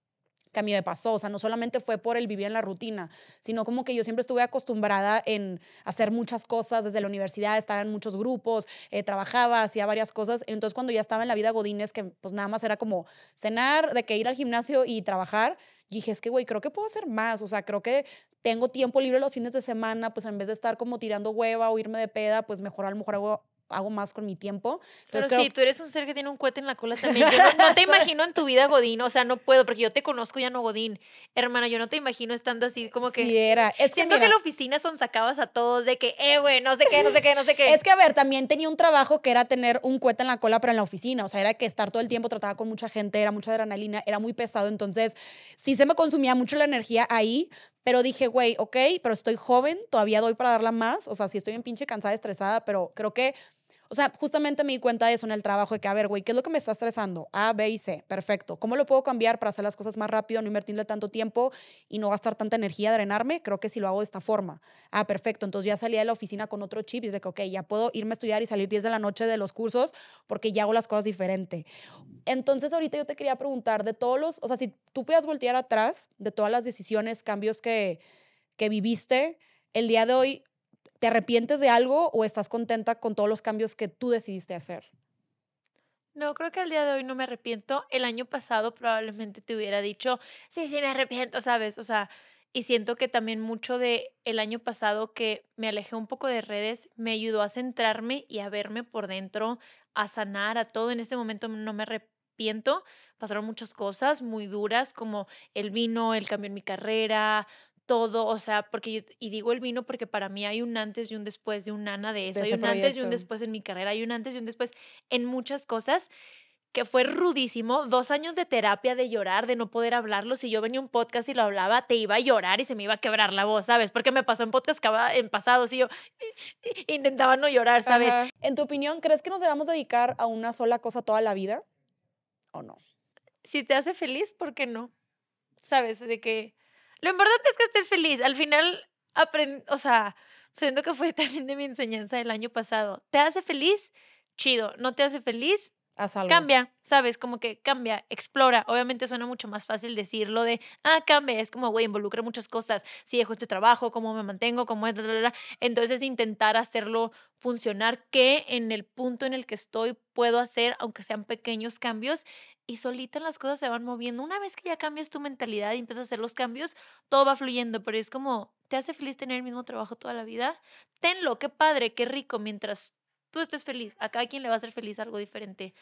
que a mí me pasó, o sea, no solamente fue por el vivir en la rutina, sino como que yo siempre estuve acostumbrada en hacer muchas cosas desde la universidad, estaba en muchos grupos, eh, trabajaba, hacía varias cosas, entonces cuando ya estaba en la vida Godínez, que pues nada más era como cenar, de que ir al gimnasio y trabajar, dije, es que, güey, creo que puedo hacer más. O sea, creo que tengo tiempo libre los fines de semana, pues en vez de estar como tirando hueva o irme de peda, pues mejor a lo mejor hago hago más con mi tiempo. Entonces, Pero sí, tú eres un ser que tiene un cohete en la cola también. Yo no, te imagino en tu vida Godín, o sea, no puedo, porque yo te conozco ya no Godín. Hermana, yo no te imagino estando así como que... Sí, era. Es siento que, en la oficina son sacabas a todos de que, eh, güey, no sé qué, no sé qué, no sé qué. Es que, a ver, también tenía un trabajo que era tener un cohete en la cola, pero en la oficina. O sea, era que estar todo el tiempo trataba con mucha gente, era mucha adrenalina, era muy pesado. Entonces, sí se me consumía mucho la energía ahí, pero dije, güey, ok, pero estoy joven, todavía doy para darla más. O sea, sí estoy en pinche cansada, estresada, pero creo que o sea, justamente me di cuenta de eso en el trabajo, de que, a ver, güey, ¿qué es lo que me está estresando? A, B y C. Perfecto. ¿Cómo lo puedo cambiar para hacer las cosas más rápido, no invertirle tanto tiempo y no gastar tanta energía, drenarme? Creo que si lo hago de esta forma. Ah, perfecto. Entonces ya salí de la oficina con otro chip y de que, ok, ya puedo irme a estudiar y salir 10 de la noche de los cursos porque ya hago las cosas diferente. Entonces ahorita yo te quería preguntar de todos los, o sea, si tú pudieras voltear atrás de todas las decisiones, cambios que, que viviste, el día de hoy, ¿Te arrepientes de algo o estás contenta con todos los cambios que tú decidiste hacer? No, creo que al día de hoy no me arrepiento. El año pasado probablemente te hubiera dicho, sí, sí, me arrepiento, ¿sabes? O sea, y siento que también mucho de el año pasado que me alejé un poco de redes me ayudó a centrarme y a verme por dentro, a sanar, a todo. En este momento no me arrepiento. Pasaron muchas cosas muy duras como el vino, el cambio en mi carrera, todo, o sea, porque yo, y digo el vino porque para mí hay un antes y un después de un nana de eso, hay un antes y un después en mi carrera, hay un antes y un después en muchas cosas que fue rudísimo, dos años de terapia, de llorar, de no poder hablarlo. Si yo venía a un podcast y lo hablaba, te iba a llorar y se me iba a quebrar la voz, ¿sabes? Porque me pasó en podcast en pasado, si yo intentaba no llorar, ¿sabes? En tu opinión, ¿crees que nos debamos dedicar a una sola cosa toda la vida o no? Si te hace feliz, ¿por qué no? ¿Sabes? De que lo importante es que estés feliz. Al final, aprend o sea, siento que fue también de mi enseñanza del año pasado. ¿Te hace feliz? Chido. ¿No te hace feliz? Cambia, ¿sabes? Como que cambia, explora. Obviamente suena mucho más fácil decirlo de, ah, cambia. Es como, güey, involucra muchas cosas. Si dejo este trabajo, cómo me mantengo, cómo es. Entonces, intentar hacerlo funcionar, que en el punto en el que estoy puedo hacer, aunque sean pequeños cambios, y solita las cosas se van moviendo. Una vez que ya cambias tu mentalidad y empiezas a hacer los cambios, todo va fluyendo, pero es como, ¿te hace feliz tener el mismo trabajo toda la vida? Tenlo, qué padre, qué rico, mientras tú estés feliz. A cada quien le va a hacer feliz algo diferente.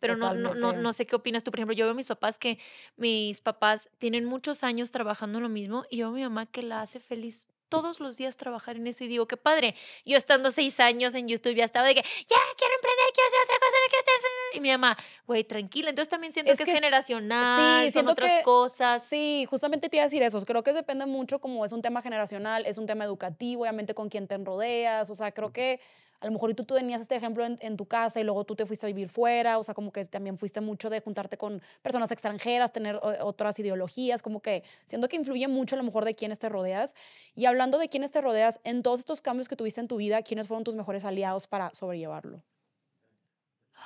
Pero no, no, no, no sé qué opinas tú. Por ejemplo, yo veo a mis papás que mis papás tienen muchos años trabajando en lo mismo y yo veo a mi mamá que la hace feliz todos los días trabajar en eso y digo, qué padre. Yo estando seis años en YouTube ya estaba de que, ya, quiero emprender, quiero hacer otra cosa, no quiero hacer... Y mi mamá, güey, tranquila. Entonces también siento Es que, que es generacional, sí, son otras que- cosas. Sí, justamente te iba a decir eso. Creo que depende mucho, como es un tema generacional, es un tema educativo, obviamente con quién te rodeas. O sea, creo que a lo mejor y tú, tú tenías este ejemplo en, en tu casa y luego tú te fuiste a vivir fuera. O sea, como que también fuiste mucho de juntarte con personas extranjeras, tener o- otras ideologías. Como que siento que influye mucho a lo mejor de quiénes te rodeas. Y hablando de quiénes te rodeas, en todos estos cambios que tuviste en tu vida, ¿quiénes fueron tus mejores aliados para sobrellevarlo?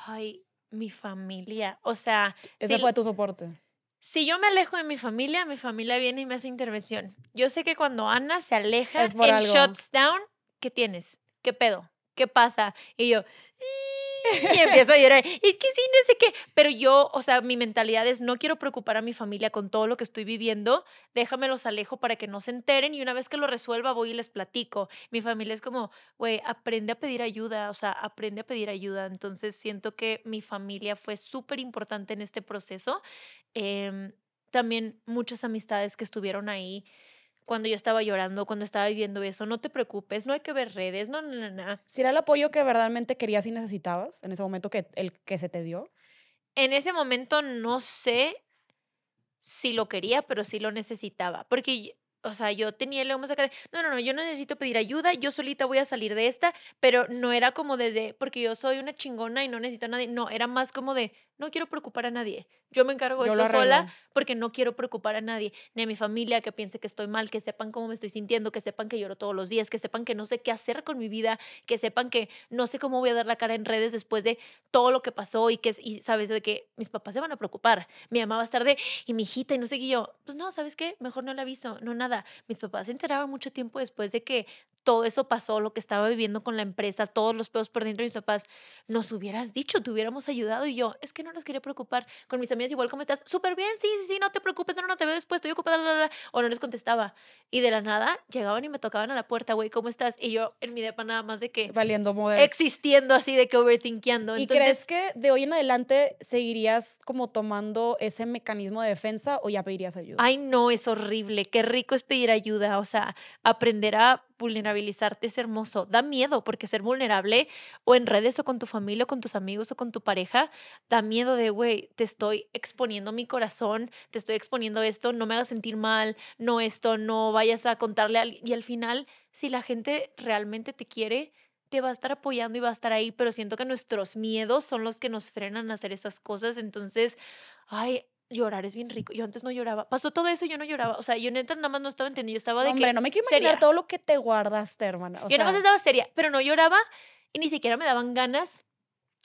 Ay, mi familia. O sea, Ese si- fue tu soporte. Si yo me alejo de mi familia, mi familia viene y me hace intervención. Yo sé que cuando Ana se aleja, algo. shuts down, ¿qué tienes? ¿Qué pedo? ¿Qué pasa? Y yo, y empiezo a llorar. Es que sí, no sé qué. Pero yo, o sea, mi mentalidad es no quiero preocupar a mi familia con todo lo que estoy viviendo. Déjame los alejo para que no se enteren y una vez que lo resuelva voy y les platico. Mi familia es como, güey, aprende a pedir ayuda, o sea, aprende a pedir ayuda. Entonces siento que mi familia fue súper importante en este proceso. Em, también muchas amistades que estuvieron ahí cuando yo estaba llorando, cuando estaba viviendo eso. No te preocupes, no hay que ver redes, no, no, no, no. Si era el apoyo que verdaderamente querías y necesitabas en ese momento que el que se te dio. En ese momento no sé si lo quería, pero sí lo necesitaba. Porque, o sea, yo tenía el acá de, no, no, no, yo no necesito pedir ayuda, yo solita voy a salir de esta, pero no era como desde, porque yo soy una chingona y no necesito a nadie. No, era más como de, no quiero preocupar a nadie. Yo me encargo de esto sola porque no quiero preocupar a nadie, ni a mi familia que piense que estoy mal, que sepan cómo me estoy sintiendo, que sepan que lloro todos los días, que sepan que no sé qué hacer con mi vida, que sepan que no sé cómo voy a dar la cara en redes después de todo lo que pasó y que, y sabes, de que mis papás se van a preocupar. Mi mamá va a estar de, y mi hijita, y no sé qué y yo, pues no, ¿sabes qué? Mejor no le aviso, no nada. Mis papás se enteraron mucho tiempo después de que todo eso pasó, lo que estaba viviendo con la empresa, todos los pedos por dentro de mis papás, nos hubieras dicho, te hubiéramos ayudado y yo, es que no los quería preocupar. Con mis amigas igual, ¿cómo estás? Súper bien, sí, sí, sí, no te preocupes, no, no, te veo después, estoy ocupada, la, la, la", o no les contestaba. Y de la nada llegaban y me tocaban a la puerta, güey, ¿cómo estás? Y yo en mi depa nada más de que Valiendo modelo. existiendo así de que overthinkeando. ¿Y Entonces, crees que de hoy en adelante seguirías como tomando ese mecanismo de defensa o ya pedirías ayuda? Ay, no, es horrible. Qué rico es pedir ayuda. O sea, aprender a vulnerabilizarte es hermoso. Da miedo porque ser vulnerable o en redes o con tu familia o con tus amigos o con tu pareja, da miedo de, güey, te estoy exponiendo mi corazón, te estoy exponiendo esto, no me hagas sentir mal, no esto, no vayas a contarle. Y al final, si la gente realmente te quiere, te va a estar apoyando y va a estar ahí, pero siento que nuestros miedos son los que nos frenan a hacer esas cosas. Entonces, ay, llorar es bien rico. Yo antes no lloraba. Pasó todo eso y yo no lloraba. O sea, yo neta nada más no estaba entendiendo. Yo estaba de hombre, que no me quiero imaginar seria. todo lo que te guardaste, hermana. O yo nada más estaba seria, pero no lloraba y ni siquiera me daban ganas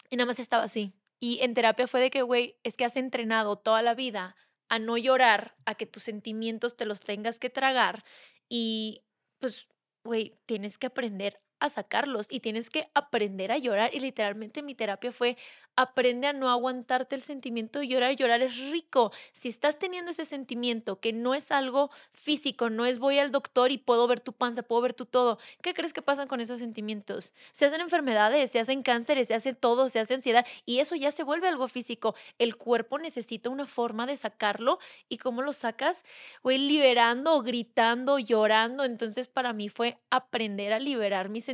y nada más estaba así. Y en terapia fue de que, güey, es que has entrenado toda la vida a no llorar, a que tus sentimientos te los tengas que tragar y pues, güey, tienes que aprender a sacarlos y tienes que aprender a llorar. Y literalmente mi terapia fue aprende a no aguantarte el sentimiento de llorar. Llorar es rico. Si estás teniendo ese sentimiento que no es algo físico, no es voy al doctor y puedo ver tu panza, puedo ver tu todo. ¿Qué crees que pasan con esos sentimientos? Se hacen enfermedades, se hacen cánceres, se hace todo, se hace ansiedad y eso ya se vuelve algo físico. El cuerpo necesita una forma de sacarlo y cómo lo sacas, güey, liberando, gritando, llorando. Entonces para mí fue aprender a liberar mis sentimientos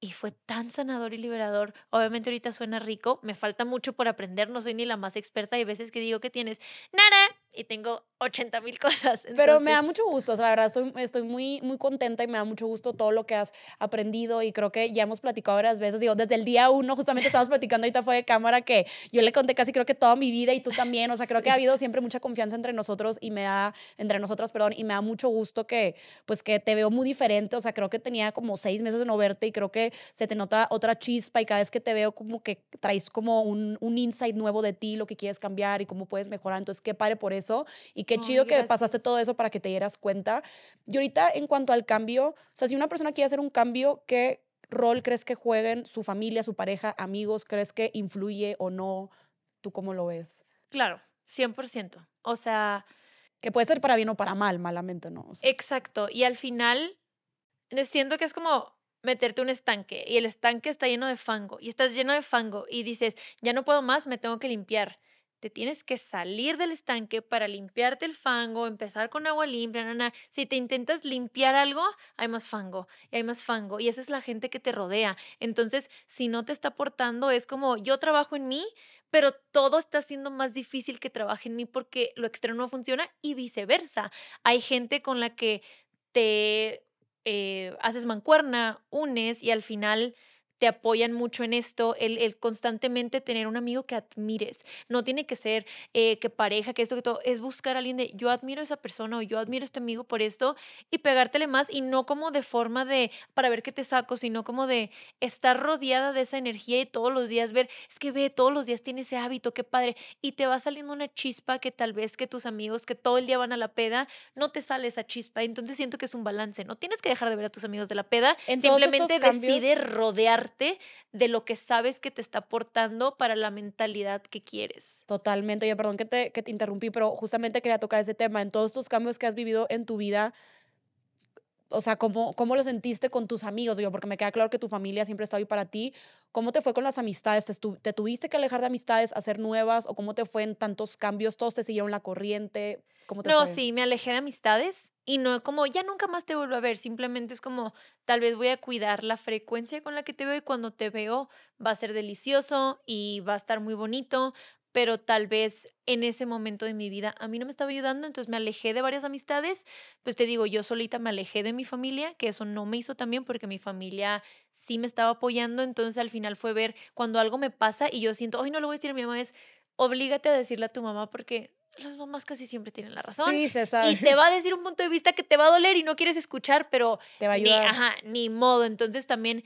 y fue tan sanador y liberador. Obviamente ahorita suena rico, me falta mucho por aprender, no soy ni la más experta. Hay veces que digo que tienes, nada, y tengo 80 mil cosas. Pero me da mucho gusto, o sea, la verdad estoy, estoy muy, muy contenta y me da mucho gusto todo lo que has aprendido y creo que ya hemos platicado varias veces, digo, desde el día uno justamente estábamos platicando ahorita fue de cámara que yo le conté casi creo que toda mi vida y tú también, o sea, creo que ha habido siempre mucha confianza entre nosotros y me da, entre nosotras, perdón, y me da mucho gusto que, pues que te veo muy diferente, o sea, creo que tenía como seis meses de no verte y creo que se te nota otra chispa y cada vez que te veo como que traes como un, un insight nuevo de ti, lo que quieres cambiar y cómo puedes mejorar, entonces qué padre por eso y qué chido que pasaste todo eso para que te dieras cuenta. Y ahorita en cuanto al cambio, o sea, si una persona quiere hacer un cambio, ¿qué rol crees que jueguen su familia, su pareja, amigos? ¿Crees que influye o no? ¿Tú cómo lo ves? Claro, 100%. O sea... Que puede ser para bien o para mal, malamente, ¿no? Exacto. Y al final, eh, siento que es como meterte un estanque y el estanque está lleno de fango y estás lleno de fango y dices, ya no puedo más, me tengo que limpiar te tienes que salir del estanque para limpiarte el fango, empezar con agua limpia, nana. Si te intentas limpiar algo, hay más fango y hay más fango y esa es la gente que te rodea. Entonces, si no te está aportando, es como yo trabajo en mí, pero todo está siendo más difícil que trabaje en mí porque lo externo no funciona y viceversa. Hay gente con la que te eh, haces mancuerna, unes y al final te apoyan mucho en esto, el, constantemente tener un amigo que admires. No tiene que ser eh, que pareja, que esto, que todo, es buscar a alguien de yo admiro a esa persona o yo admiro a este amigo por esto y pegártele más y no como de forma de para ver qué te saco, sino como de estar rodeada de esa energía y todos los días ver, es que ve, todos los días tiene ese hábito, qué padre, y te va saliendo una chispa que tal vez que tus amigos que todo el día van a la peda, no te sale esa chispa. Entonces siento que es un balance, no tienes que dejar de ver a tus amigos de la peda, simplemente decide de lo que sabes que te está aportando para la mentalidad que quieres. Totalmente. Oye, perdón que te, que te interrumpí, pero justamente quería tocar ese tema. En todos estos cambios que has vivido en tu vida, o sea, ¿cómo, ¿cómo lo sentiste con tus amigos? Digo, porque me queda claro que tu familia siempre está ahí para ti. ¿Cómo te fue con las amistades? ¿Te, ¿Te, tuviste que alejar de amistades, hacer nuevas? ¿O cómo te fue en tantos cambios? ¿Todos te siguieron la corriente? ¿Cómo te no, sí, me alejé de amistades y no como, ya nunca más te vuelvo a ver. Simplemente es como, tal vez voy a cuidar la frecuencia con la que te veo y cuando te veo va a ser delicioso y va a estar muy bonito pero tal vez en ese momento de mi vida a mí no me estaba ayudando, entonces me alejé de varias amistades, pues te digo, yo solita me alejé de mi familia, que eso no me hizo tan bien porque mi familia sí me estaba apoyando, entonces al final fue ver cuando algo me pasa y yo siento, ay, no lo voy a decir a mi mamá, es oblígate a decirle a tu mamá porque las mamás casi siempre tienen la razón. Sí, se sabe. Y te va a decir un punto de vista que te va a doler y no quieres escuchar, pero te va a ayudar. Ni, ajá, ni modo. Entonces también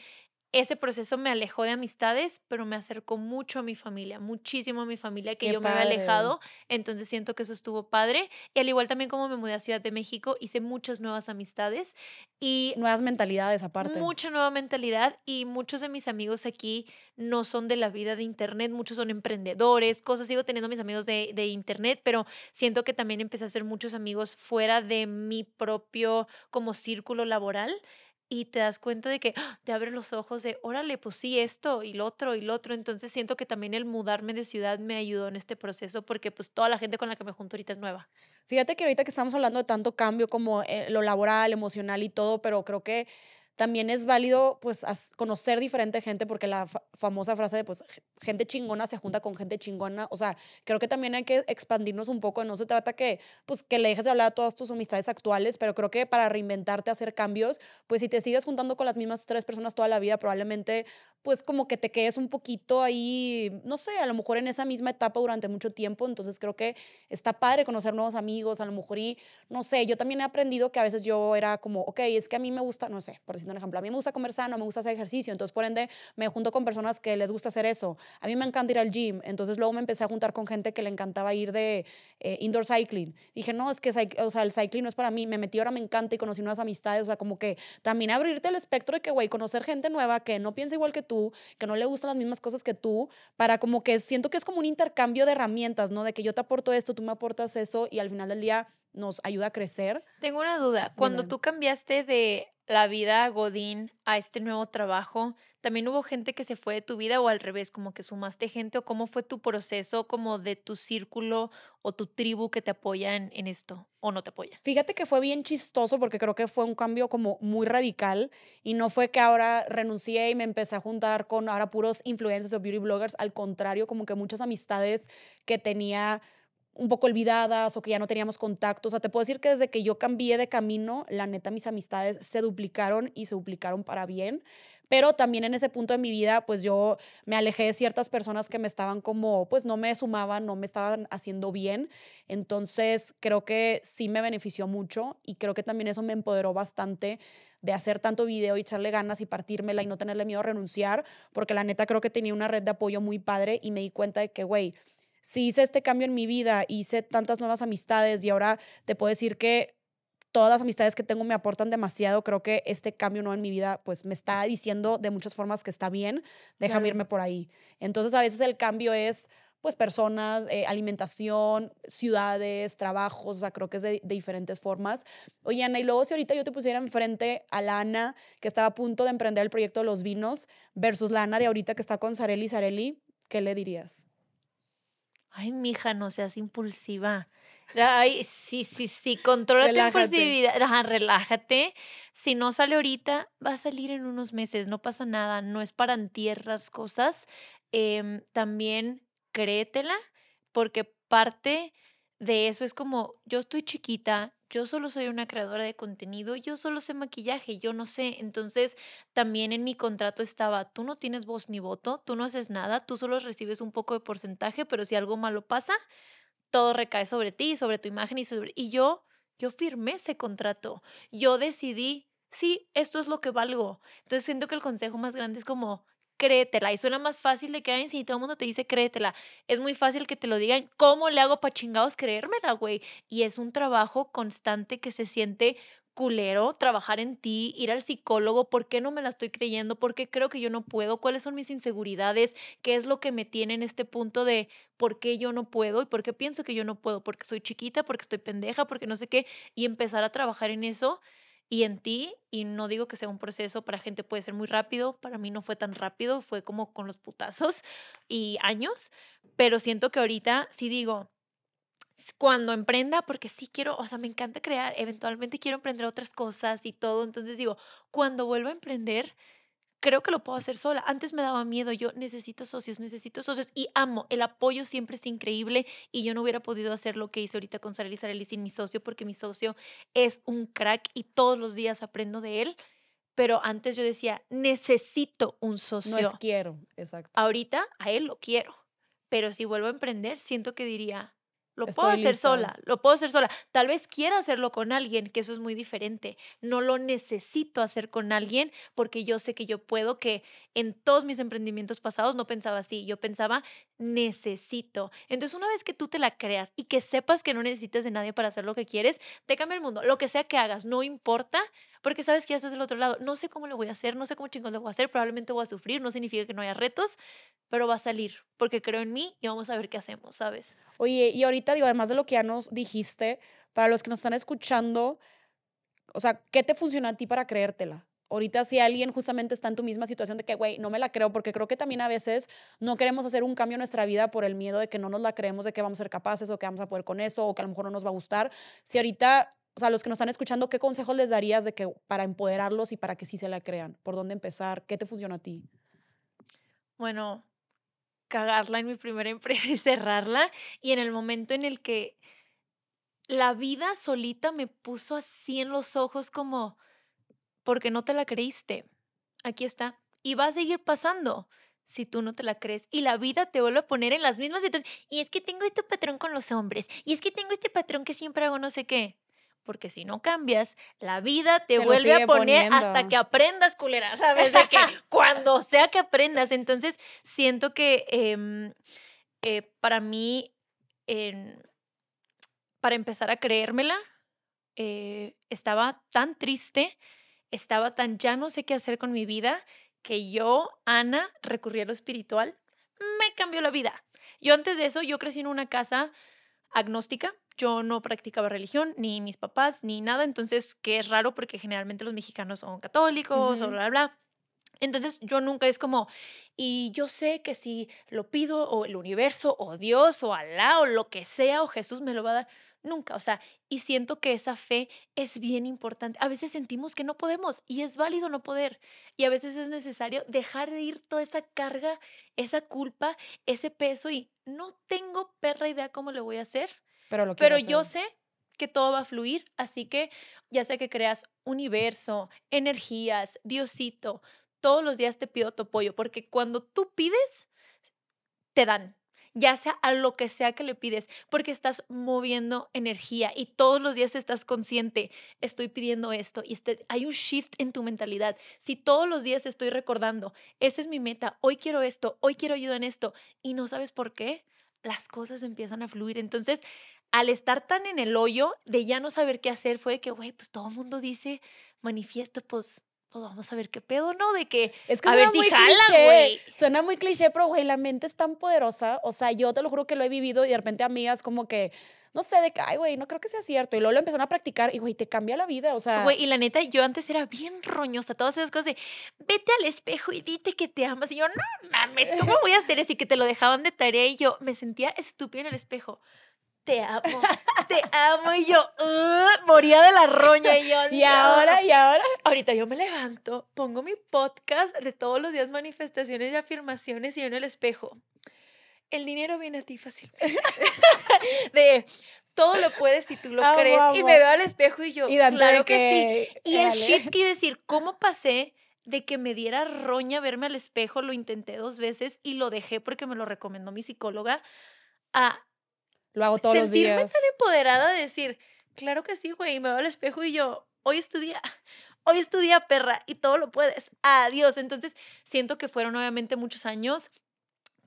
ese proceso me alejó de amistades, pero me acercó mucho a mi familia, muchísimo a mi familia que yo me había alejado. Entonces siento que eso estuvo padre. Y al igual también como me mudé a Ciudad de México, hice muchas nuevas amistades y... Nuevas mentalidades aparte. Mucha nueva mentalidad y muchos de mis amigos aquí no son de la vida de Internet, muchos son emprendedores, cosas. Sigo teniendo mis amigos de, de Internet, pero siento que también empecé a hacer muchos amigos fuera de mi propio como círculo laboral y te das cuenta de que ¡ah! te abre los ojos de, órale, pues sí, esto y lo otro y lo otro. Entonces siento que también el mudarme de ciudad me ayudó en este proceso porque pues toda la gente con la que me junto ahorita es nueva. Fíjate que ahorita que estamos hablando de tanto cambio como eh, lo laboral, emocional y todo, pero creo que también es válido pues conocer diferente gente porque la famosa frase de pues gente chingona se junta con gente chingona, o sea, creo que también hay que expandirnos un poco, no se trata que pues que le dejes de hablar a todas tus amistades actuales, pero creo que para reinventarte, hacer cambios, pues si te sigues juntando con las mismas tres personas toda la vida, probablemente pues como que te quedes un poquito ahí, no sé, a lo mejor en esa misma etapa durante mucho tiempo, entonces creo que está padre conocer nuevos amigos, a lo mejor y no sé, yo también he aprendido que a veces yo era como, ok, es que a mí me gusta, no sé, por decir un ejemplo, a mí me gusta comer sano, me gusta hacer ejercicio, entonces por ende me junto con personas que les gusta hacer eso. A mí me encanta ir al gym, entonces luego me empecé a juntar con gente que le encantaba ir de eh, indoor cycling. Dije, no, es que o sea, el cycling no es para mí, me metí ahora me encanta y conocí nuevas amistades, o sea, como que también abrirte el espectro de que, güey, conocer gente nueva que no piensa igual que tú, que no le gustan las mismas cosas que tú, para como que siento que es como un intercambio de herramientas, ¿no? De que yo te aporto esto, tú me aportas eso y al final del día nos ayuda a crecer. Tengo una duda. Cuando tú cambiaste de la vida Godín a este nuevo trabajo, ¿también hubo gente que se fue de tu vida o al revés, como que sumaste gente o cómo fue tu proceso como de tu círculo o tu tribu que te apoya en, en, esto o no te apoya? Fíjate que fue bien chistoso porque creo que fue un cambio como muy radical y no fue que ahora renuncié y me empecé a juntar con ahora puros influencers o beauty bloggers, al contrario, como que muchas amistades que tenía un poco olvidadas o que ya no teníamos contacto. O sea, te puedo decir que desde que yo cambié de camino, la neta, mis amistades se duplicaron y se duplicaron para bien. Pero también en ese punto de mi vida, pues yo me alejé de ciertas personas que me estaban como, pues no me sumaban, no me estaban haciendo bien. Entonces, creo que sí me benefició mucho y creo que también eso me empoderó bastante de hacer tanto video y echarle ganas y partírmela y no tenerle miedo a renunciar, porque la neta creo que tenía una red de apoyo muy padre y me di cuenta de que, güey, si hice este cambio en mi vida, hice tantas nuevas amistades y ahora te puedo decir que todas las amistades que tengo me aportan demasiado. Creo que este cambio no en mi vida, pues me está diciendo de muchas formas que está bien, déjame irme por ahí. Entonces, a veces el cambio es, pues, personas, eh, alimentación, ciudades, trabajos, o sea, creo que es de, diferentes formas. Oye, Ana, y luego si ahorita yo te pusiera enfrente a la Ana, que estaba a punto de emprender el proyecto de los vinos, versus la Ana de ahorita que está con Sareli Sareli, ¿qué le dirías? Ay, mija, no seas impulsiva. Ay, sí, sí, sí, controla tu impulsividad. Ajá, relájate. Si no sale ahorita, va a salir en unos meses, no pasa nada, no es para entierras cosas. Em, también créetela, porque parte de eso es como, yo estoy chiquita, yo solo soy una creadora de contenido, yo solo sé maquillaje, yo no sé. Entonces, también en mi contrato estaba, tú no tienes voz ni voto, tú no haces nada, tú solo recibes un poco de porcentaje, pero si algo malo pasa, todo recae sobre ti, sobre tu imagen y sobre... Y yo, yo firmé ese contrato. Yo decidí, sí, esto es lo que valgo. Entonces siento que el consejo más grande es como, créetela. Y suena más fácil de que, ay, si todo el mundo te dice créetela. Es muy fácil que te lo digan. ¿Cómo le hago para chingados creérmela, güey? Y es un trabajo constante que se siente culero trabajar en ti, ir al psicólogo, ¿por qué no me la estoy creyendo? ¿Por qué creo que yo no puedo? ¿Cuáles son mis inseguridades? ¿Qué es lo que me tiene en este punto de por qué yo no puedo y por qué pienso que yo no puedo? Porque soy chiquita, porque estoy pendeja, porque no sé qué, y empezar a trabajar en eso y en ti, y no digo que sea un proceso, para gente puede ser muy rápido, para mí no fue tan rápido, fue como con los putazos y años, pero siento que ahorita sí digo, cuando emprenda, porque sí quiero, o sea, me encanta crear, eventualmente quiero emprender otras cosas y todo, entonces digo, cuando vuelva a emprender, creo que lo puedo hacer sola. Antes me daba miedo, yo necesito socios, necesito socios y amo, el apoyo siempre es increíble y yo no hubiera podido hacer lo que hice ahorita con Sara Sareli sin mi socio porque mi socio es un crack y todos los días aprendo de él. Pero antes yo decía, necesito un socio. No es quiero, exacto. Ahorita a él lo quiero. Pero si vuelvo a emprender, siento que diría, lo puedo hacer sola, lo puedo hacer sola. Tal vez quiera hacerlo con alguien, que eso es muy diferente. No lo necesito hacer con alguien porque yo sé que yo puedo, que en todos mis emprendimientos pasados no pensaba así, yo pensaba necesito. Entonces una vez que tú te la creas y que sepas que no necesitas de nadie para hacer lo que quieres, te cambia el mundo. Lo que sea que hagas, no importa, porque sabes que ya estás del otro lado. No sé cómo lo voy a hacer, no sé cómo chingos lo voy a hacer, probablemente voy a sufrir, no significa que no haya retos, pero va a salir, porque creo en mí y vamos a ver qué hacemos, ¿sabes? Oye, y ahorita digo, además de lo que ya nos dijiste, para los que nos están escuchando, o sea, ¿qué te funciona a ti para creértela? Ahorita si alguien justamente está en tu misma situación de que, güey, no me la creo, porque creo que también a veces no queremos hacer un cambio en nuestra vida por el miedo de que no nos la creemos, de que vamos a ser capaces o que vamos a poder con eso o que a lo mejor no nos va a gustar. Si ahorita o sea, los que nos están escuchando, ¿qué consejos les darías de que para empoderarlos y para que sí se la crean? ¿Por dónde empezar? ¿Qué te funciona a ti? Bueno, cagarla en mi primera empresa y cerrarla. Y en el momento en el que la vida solita me puso así en los ojos como, porque no te la creíste. Aquí está. Y va a seguir pasando si tú no te la crees. Y la vida te vuelve a poner en las mismas situaciones. Y es que tengo este patrón con los hombres. Y es que tengo este patrón que siempre hago no sé qué porque si no cambias, la vida te, vuelve a poner hasta que aprendas, culera, ¿sabes? De que cuando sea que aprendas. Entonces, siento que em, eh, para mí, para empezar a creérmela, eh, estaba tan triste, estaba tan ya no sé qué hacer con mi vida, que yo, Ana, recurrí a lo espiritual, me cambió la vida. Yo antes de eso, yo crecí en una casa agnóstica, yo no practicaba religión, ni mis papás, ni nada, entonces, que es raro porque generalmente los mexicanos son católicos o bla, bla, bla. Entonces yo nunca es como, y yo sé que si lo pido o el universo o Dios o Alá o lo que sea o Jesús me lo va a dar, nunca, o sea, Y siento que esa fe es bien importante. A veces sentimos que no podemos y es válido no poder. Y a veces es necesario dejar de ir toda esa carga, esa culpa, ese peso y no tengo perra idea cómo lo voy a hacer. Pero, lo Pero yo sé que todo va a fluir, así que ya sea que creas universo, energías, Diosito, todos los días te pido tu apoyo, porque cuando tú pides, te dan, ya sea a lo que sea que le pides, porque estás moviendo energía y todos los días estás consciente, estoy pidiendo esto y este, hay un shift en tu mentalidad. Si todos los días estoy recordando, esa es mi meta, hoy quiero esto, hoy quiero ayuda en esto y no sabes por qué, las cosas empiezan a fluir. Entonces, al estar tan en el hoyo de ya no saber qué hacer, fue que, güey, pues todo el mundo dice manifiesto, pues, pues vamos a ver qué pedo, ¿no? De que, Es que a ver suena si jala, güey. Suena muy cliché, pero güey, la mente es tan poderosa. O sea, yo te lo juro que lo he vivido y de repente amigas como que, no sé, de que, ay, güey, no creo que sea cierto. Y luego lo empezaron a practicar y, güey, te cambia la vida. O sea, Güey, y la neta, yo antes era bien roñosa, todas esas cosas de, vete al espejo y dite que te amas. Y yo, no mames, ¿cómo voy a hacer eso? Y que te lo dejaban de tarea y yo me sentía estúpida en el espejo. Te amo, te amo. Y yo, moría de la roña. Y yo, y "No". ahora, y ahora. Ahorita yo me levanto, pongo mi podcast de todos los días manifestaciones y afirmaciones y yo en el espejo. El dinero viene a ti fácilmente. de todo lo puedes si tú lo Amo, crees. Y me veo al espejo y yo, Y claro que, sí. que, Y el shift quiere decir, ¿cómo pasé de que me diera roña verme al espejo? Lo intenté dos veces y lo dejé porque me lo recomendó mi psicóloga. A Lo hago todos los sentirme días. tan empoderada de decir, claro que sí, güey, y me veo al espejo y yo, hoy estudia, hoy estudia perra y todo lo puedes. Adiós. Entonces, siento que fueron obviamente muchos años.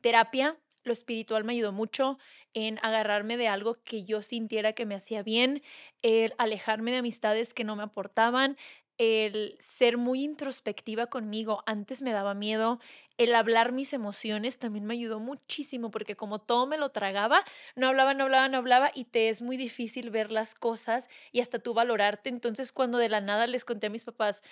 Terapia, lo espiritual me ayudó mucho en agarrarme de algo que yo sintiera que me hacía bien, el alejarme de amistades que no me aportaban, el ser muy introspectiva conmigo. Antes me daba miedo. El hablar mis emociones también me ayudó muchísimo porque como todo me lo tragaba, no hablaba, no hablaba, no hablaba y te es muy difícil ver las cosas y hasta tú valorarte. Entonces cuando de la nada les conté a mis papás,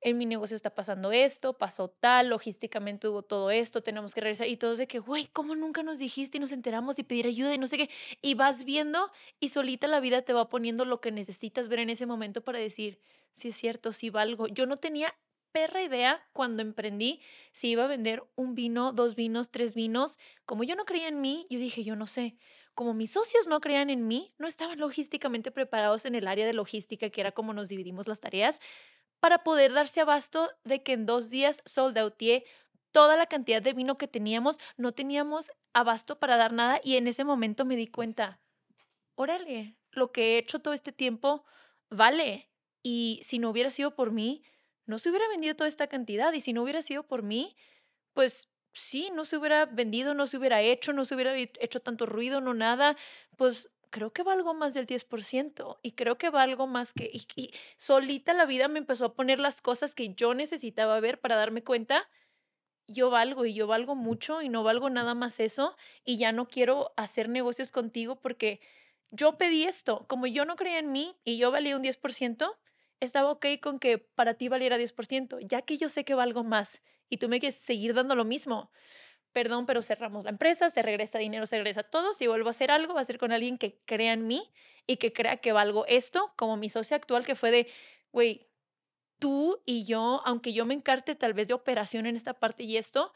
en mi negocio está pasando esto, pasó tal, logísticamente hubo todo esto, tenemos que regresar y todos de que, güey, ¿cómo nunca nos dijiste y nos enteramos y pedir ayuda y no sé qué? Y vas viendo y solita la vida te va poniendo lo que necesitas ver en ese momento para decir, si es cierto, si valgo. Yo no tenía perra idea cuando emprendí si iba a vender un vino, dos vinos, tres vinos. Como yo no creía en mí, yo dije, yo no sé. Como mis socios no creían en mí, no estaban logísticamente preparados en el área de logística, que era como nos dividimos las tareas, para poder darse abasto de que en dos días sold outé toda la cantidad de vino que teníamos, no teníamos abasto para dar nada y en ese momento me di cuenta, órale, lo que he hecho todo este tiempo vale y si no hubiera sido por mí, no se hubiera vendido toda esta cantidad y si no hubiera sido por mí, pues sí, no se hubiera vendido, no se hubiera hecho, no se hubiera he- hecho tanto ruido, no nada, pues creo que valgo más del 10% y creo que valgo más que... Y, y solita la vida me empezó a poner las cosas que yo necesitaba ver para darme cuenta, yo valgo y yo valgo mucho y no valgo nada más eso y ya no quiero hacer negocios contigo porque yo pedí esto, como yo no creía en mí y yo valía un 10%, estaba ok con que para ti valiera 10%, ya que yo sé que valgo más y tú me quieres seguir dando lo mismo. Perdón, pero cerramos la empresa, se regresa dinero, se regresa todo. Si vuelvo a hacer algo, va a ser con alguien que crea en mí y que crea que valgo esto, como mi socio actual que fue de, güey, tú y yo, aunque yo me encarte tal vez de operación en esta parte y esto,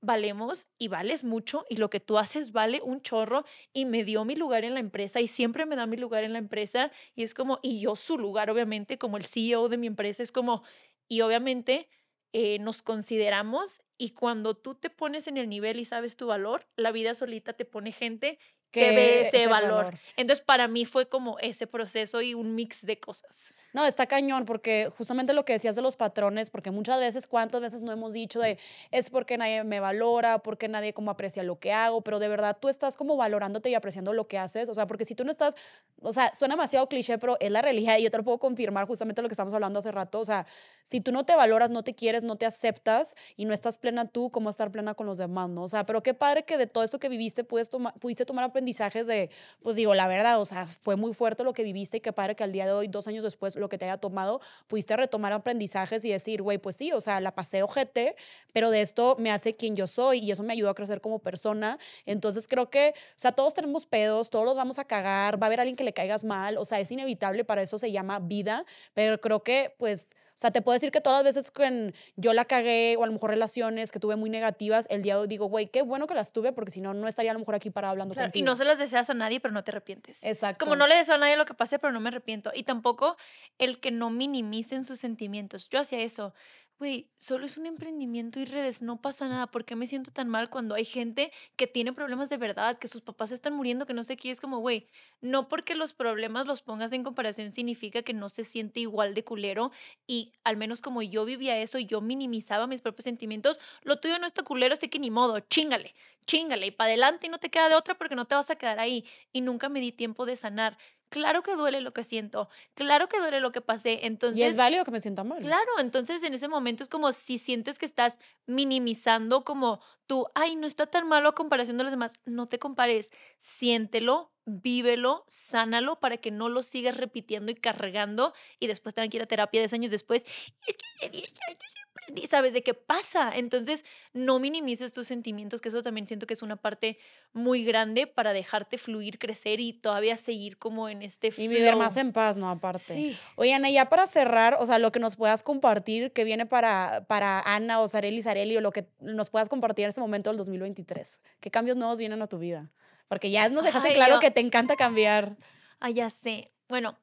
valemos y vales mucho y lo que tú haces vale un chorro y me dio mi lugar en la empresa y siempre me da mi lugar en la empresa y es como, y yo su lugar obviamente como el CEO de mi empresa es como, y obviamente eh, nos consideramos y cuando tú te pones en el nivel y sabes tu valor, la vida solita te pone gente que, ve ese, valor. Entonces para mí fue como ese proceso y un mix de cosas. No, está cañón, porque justamente lo que decías de los patrones, porque muchas veces, ¿cuántas veces no hemos dicho de es porque nadie me valora, porque nadie como aprecia lo que hago, pero de verdad tú estás como valorándote y apreciando lo que haces? O sea, porque si tú no estás, o sea, suena demasiado cliché, pero es la realidad y yo te lo puedo confirmar justamente lo que estamos hablando hace rato. O sea, si tú no te valoras, no te quieres, no te aceptas y no estás plena tú, cómo estar plena con los demás, ¿no? O sea, pero qué padre que de todo esto que viviste puedes pudiste tomar aprendizajes de, pues digo, la verdad, o sea, fue muy fuerte lo que viviste y qué padre que al día de hoy, dos años después, lo que te haya tomado, pudiste retomar aprendizajes y decir, güey, pues sí, o sea, la pasé ojete, pero de esto me hace quien yo soy y eso me ayudó a crecer como persona. Entonces creo que, o sea, todos tenemos pedos, todos los vamos a cagar, va a haber alguien que le caigas mal, o sea, es inevitable, para eso se llama vida, pero creo que, pues, sea, te puedo decir que todas las veces que yo la cagué o a lo mejor relaciones que tuve muy negativas, el día de hoy digo, güey, qué bueno que las tuve porque si no, no estaría a lo mejor aquí para hablando contigo. Y no se las deseas a nadie, pero no te arrepientes. Exacto. Como no le deseo a nadie lo que pase, pero no me arrepiento. Y tampoco el que no minimicen sus sentimientos. Yo hacía eso güey, solo es un emprendimiento y redes, no pasa nada. ¿Por qué me siento tan mal cuando hay gente que tiene problemas de verdad, que sus papás están muriendo, que no sé qué? Es como, güey, no porque los problemas los pongas en comparación significa que no se siente igual de culero. Y al menos como yo vivía eso y yo minimizaba mis propios sentimientos, lo tuyo no está culero, así que ni modo, chingale, chingale y para adelante y no te queda de otra porque no te vas a quedar ahí. Y nunca me di tiempo de sanar. Claro que duele lo que siento, claro que duele lo que pasé, entonces... Y es válido que me sienta mal. Claro, entonces en ese momento es como si sientes que estás minimizando como tú, ay, no está tan malo a comparación de los demás, no te compares, siéntelo, vívelo, sánalo para que no lo sigas repitiendo y cargando y después tengan que ir a terapia 10 años después. Es que hace 10 años ¿sabes de qué pasa? Entonces, no minimices tus sentimientos, que eso también siento que es una parte muy grande para dejarte fluir, crecer y todavía seguir como en este flow. Y vivir más en paz, ¿no? Aparte. Sí. Oye, Ana, ya para cerrar, o sea, lo que nos puedas compartir, que viene para, para Ana o Sareli, Sareli, o lo que nos puedas compartir en este momento del 2023. ¿Qué cambios nuevos vienen a tu vida? Porque ya nos dejaste claro que te encanta cambiar. Ah, ya sé. Bueno,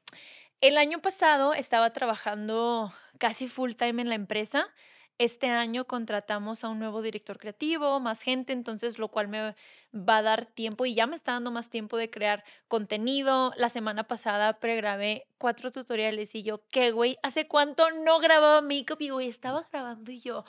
el año pasado estaba trabajando casi full time en la empresa. Este año contratamos a un nuevo director creativo, más gente, entonces lo cual me va a dar tiempo y ya me está dando más tiempo de crear contenido. La semana pasada pregrabé cuatro tutoriales y yo, ¿qué güey? ¿Hace cuánto no grababa make-up? Y güey, estaba grabando y yo,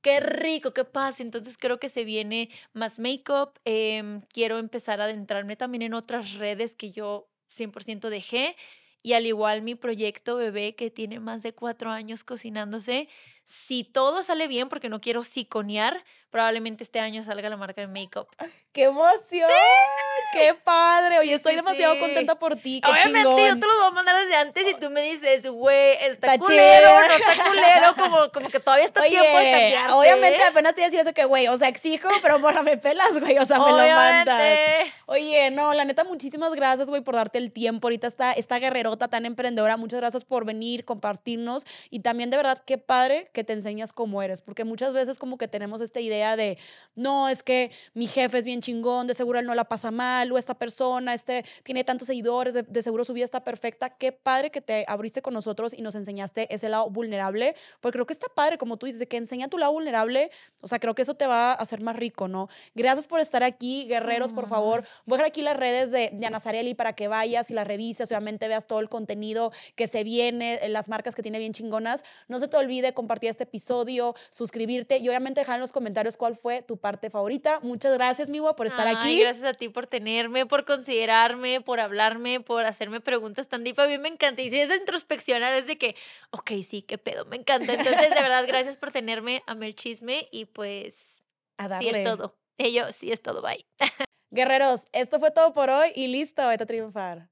qué rico, qué paz. Entonces creo que se viene más make-up. Em, quiero empezar a adentrarme también en otras redes que yo 100% dejé. Y al igual mi proyecto bebé que tiene más de cuatro años cocinándose, si todo sale bien, porque no quiero siconear, probablemente este año salga la marca de make-up. ¡Qué emoción! ¡Qué padre! Oye, estoy demasiado contenta por ti. ¡Qué Obviamente, chingón. yo te lo voy a mandar desde antes y tú me dices, güey, está, culero, no está culero, como, como que todavía está tiempo de cambiarse. Obviamente, apenas te iba a decir eso que, güey, o sea, exijo, pero morra, me pelas, güey, o sea, me lo mandas. Oye, no, la neta, muchísimas gracias, güey, por darte el tiempo. Ahorita está esta guerrerota tan emprendedora. Muchas gracias por venir, compartirnos y también, de verdad, qué padre que te enseñas cómo eres, porque muchas veces como que tenemos esta idea de, no, es que mi jefe es bien chingón, de seguro él no la pasa mal, o esta persona este, tiene tantos seguidores, de, seguro su vida está perfecta. Qué padre que te abriste con nosotros y nos enseñaste ese lado vulnerable, porque creo que está padre, como tú dices, que enseña tu lado vulnerable, o sea, creo que eso te va a hacer más rico, ¿no? Gracias por estar aquí, guerreros, por favor. Voy a dejar aquí las redes de, de Ana para que vayas y las revises, obviamente veas todo el contenido que se viene, las marcas que tiene bien chingonas. No se te olvide compartir este episodio, suscribirte y obviamente dejar en los comentarios cuál fue tu parte favorita. Muchas gracias, Miwa, por estar aquí. Gracias a ti por tenerme, por considerarme, por hablarme, por hacerme preguntas tan deep. A mí me encanta. Y si es de introspeccionar, es de que, ok, sí, qué pedo, me encanta. Entonces, de verdad, gracias por tenerme, a el chisme y pues. A darle. Sí es todo. Ello, sí es todo. Bye. Guerreros, esto fue todo por hoy y listo, vete a triunfar.